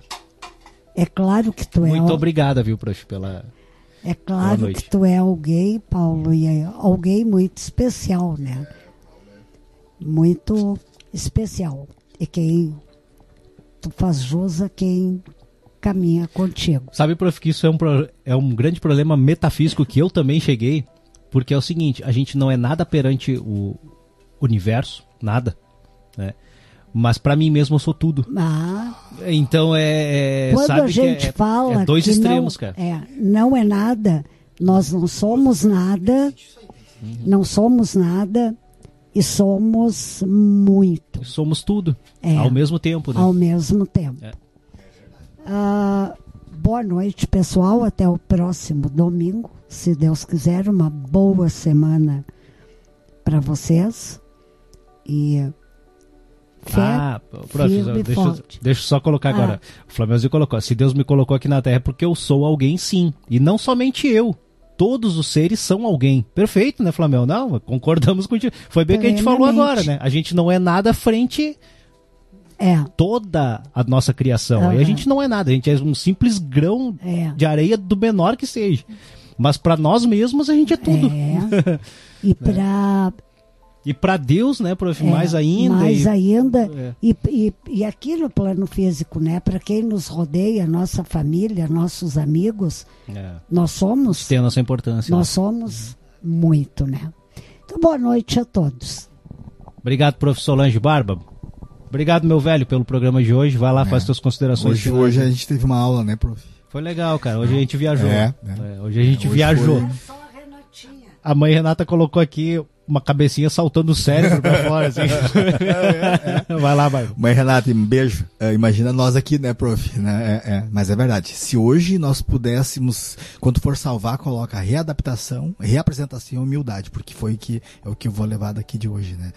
Speaker 3: É claro que tu
Speaker 1: Muito
Speaker 3: é...
Speaker 1: Muito obrigada, viu, prof, pela...
Speaker 3: É claro que tu é alguém, Paulo, e é alguém muito especial, né? Muito especial. E quem tu faz jus a quem caminha contigo.
Speaker 1: Sabe, prof, que isso é um, é um grande problema metafísico que eu também cheguei, porque é o seguinte, a gente não é nada perante o universo, nada, né? Mas para mim mesmo eu sou tudo.
Speaker 3: Ah.
Speaker 1: Então é,
Speaker 3: é Quando
Speaker 1: sabe
Speaker 3: a gente
Speaker 1: é,
Speaker 3: fala
Speaker 1: é dois extremos,
Speaker 3: não,
Speaker 1: cara.
Speaker 3: É, não é nada, nós não somos nada, uhum. não somos nada e somos muito.
Speaker 1: Somos tudo, é, ao mesmo tempo, né?
Speaker 3: Ao mesmo tempo. É. Uh, boa noite, pessoal. Até o próximo domingo, se Deus quiser. Uma boa semana para vocês. E
Speaker 1: Fé, ah, professor, deixa, deixa eu só colocar ah. agora. O Flamengo colocou: se Deus me colocou aqui na Terra é porque eu sou alguém, sim. E não somente eu. Todos os seres são alguém. Perfeito, né, Flamengo? Não, concordamos contigo. Foi bem o que a gente falou agora, né? A gente não é nada frente
Speaker 3: É.
Speaker 1: toda a nossa criação. Aí a
Speaker 3: Aham.
Speaker 1: gente não é nada, a gente é um simples grão
Speaker 3: É.
Speaker 1: de areia do menor que seja. Mas para nós mesmos a gente é tudo.
Speaker 3: É. *laughs* E para
Speaker 1: E para Deus, né, prof,
Speaker 3: É,
Speaker 1: mais ainda.
Speaker 3: Mais
Speaker 1: e-
Speaker 3: ainda.
Speaker 1: É.
Speaker 3: E, e, e aqui no plano físico, né? Para quem nos rodeia, nossa família, nossos amigos,
Speaker 1: É.
Speaker 3: nós somos,
Speaker 1: Tem a nossa importância.
Speaker 3: nós somos muito, né? Então, boa noite a todos.
Speaker 1: Obrigado, prof. Solange Barba. Obrigado, meu velho, pelo programa de hoje. Vai lá, faz suas considerações.
Speaker 4: Hoje,
Speaker 1: finais.
Speaker 4: hoje a gente teve uma aula, né, prof?
Speaker 1: Foi legal, cara. Hoje a gente viajou.
Speaker 4: É,
Speaker 1: É, hoje a gente
Speaker 4: Hoje
Speaker 1: viajou.
Speaker 4: foi-
Speaker 3: a
Speaker 1: mãe Renata colocou aqui uma cabecinha saltando o cérebro pra fora, assim. *laughs* Vai lá, vai.
Speaker 4: Mãe Renata, um beijo. É, imagina nós aqui, né, prof? Né? É, é. Mas é verdade. Se hoje nós pudéssemos, quando for salvar, coloca readaptação, reapresentação e humildade, porque foi que, é o que eu vou levar daqui de hoje, né?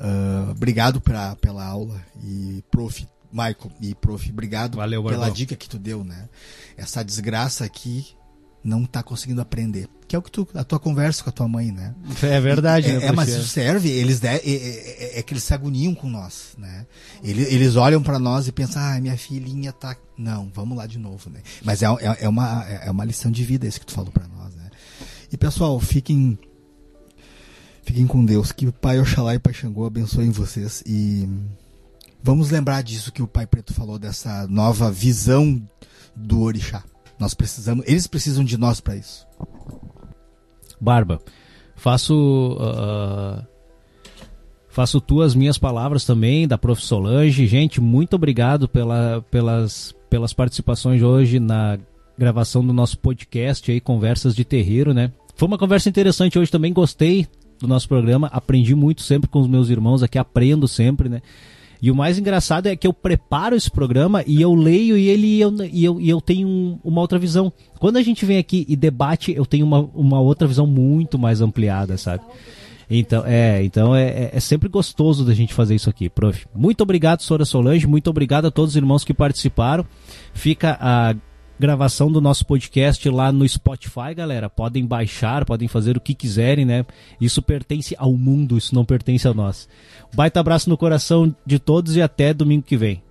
Speaker 4: Ah, obrigado pra, pela aula e prof. Michael e prof, obrigado
Speaker 1: Valeu,
Speaker 4: pela
Speaker 1: Barbão.
Speaker 4: dica que tu deu, né? Essa desgraça aqui não tá conseguindo aprender. Que é o que tu, a tua conversa com a tua mãe, né?
Speaker 1: É verdade,
Speaker 4: É,
Speaker 1: né,
Speaker 4: é, mas
Speaker 1: prof?
Speaker 4: isso serve, eles de, é, é- é que eles se agoniam com nós, né? Eles, eles olham pra nós e pensam, ah, minha filhinha tá. Não, vamos lá de novo, né? Mas é, é, é uma, é uma lição de vida isso que tu falou pra nós, né? E pessoal, fiquem. Fiquem com Deus, que o Pai Oxalá e Pai Xangô abençoem vocês e vamos lembrar disso que o Pai Preto falou, dessa nova visão do Orixá. Nós precisamos, eles precisam de nós pra isso.
Speaker 1: Barba, faço. ah, faço tuas minhas palavras também, da Prof. Solange. Gente, muito obrigado pela, pelas, pelas participações hoje na gravação do nosso podcast aí, Conversas de Terreiro, né? Foi uma conversa interessante hoje também, gostei do nosso programa, aprendi muito sempre com os meus irmãos aqui, aprendo sempre, né? E o mais engraçado é que eu preparo esse programa e eu leio e ele eu, e eu, e eu tenho um- uma outra visão. Quando a gente vem aqui e debate, eu tenho uma, uma outra visão muito mais ampliada, sabe? Então, é, então é, é- é sempre gostoso da gente fazer isso aqui, prof. Muito obrigado, Sora Solange, muito obrigado a todos os irmãos que participaram. Fica a gravação do nosso podcast lá no Spotify, galera. Podem baixar, podem fazer o que quiserem, né? Isso pertence ao mundo, isso não pertence a nós. Baita abraço no coração de todos e até domingo que vem.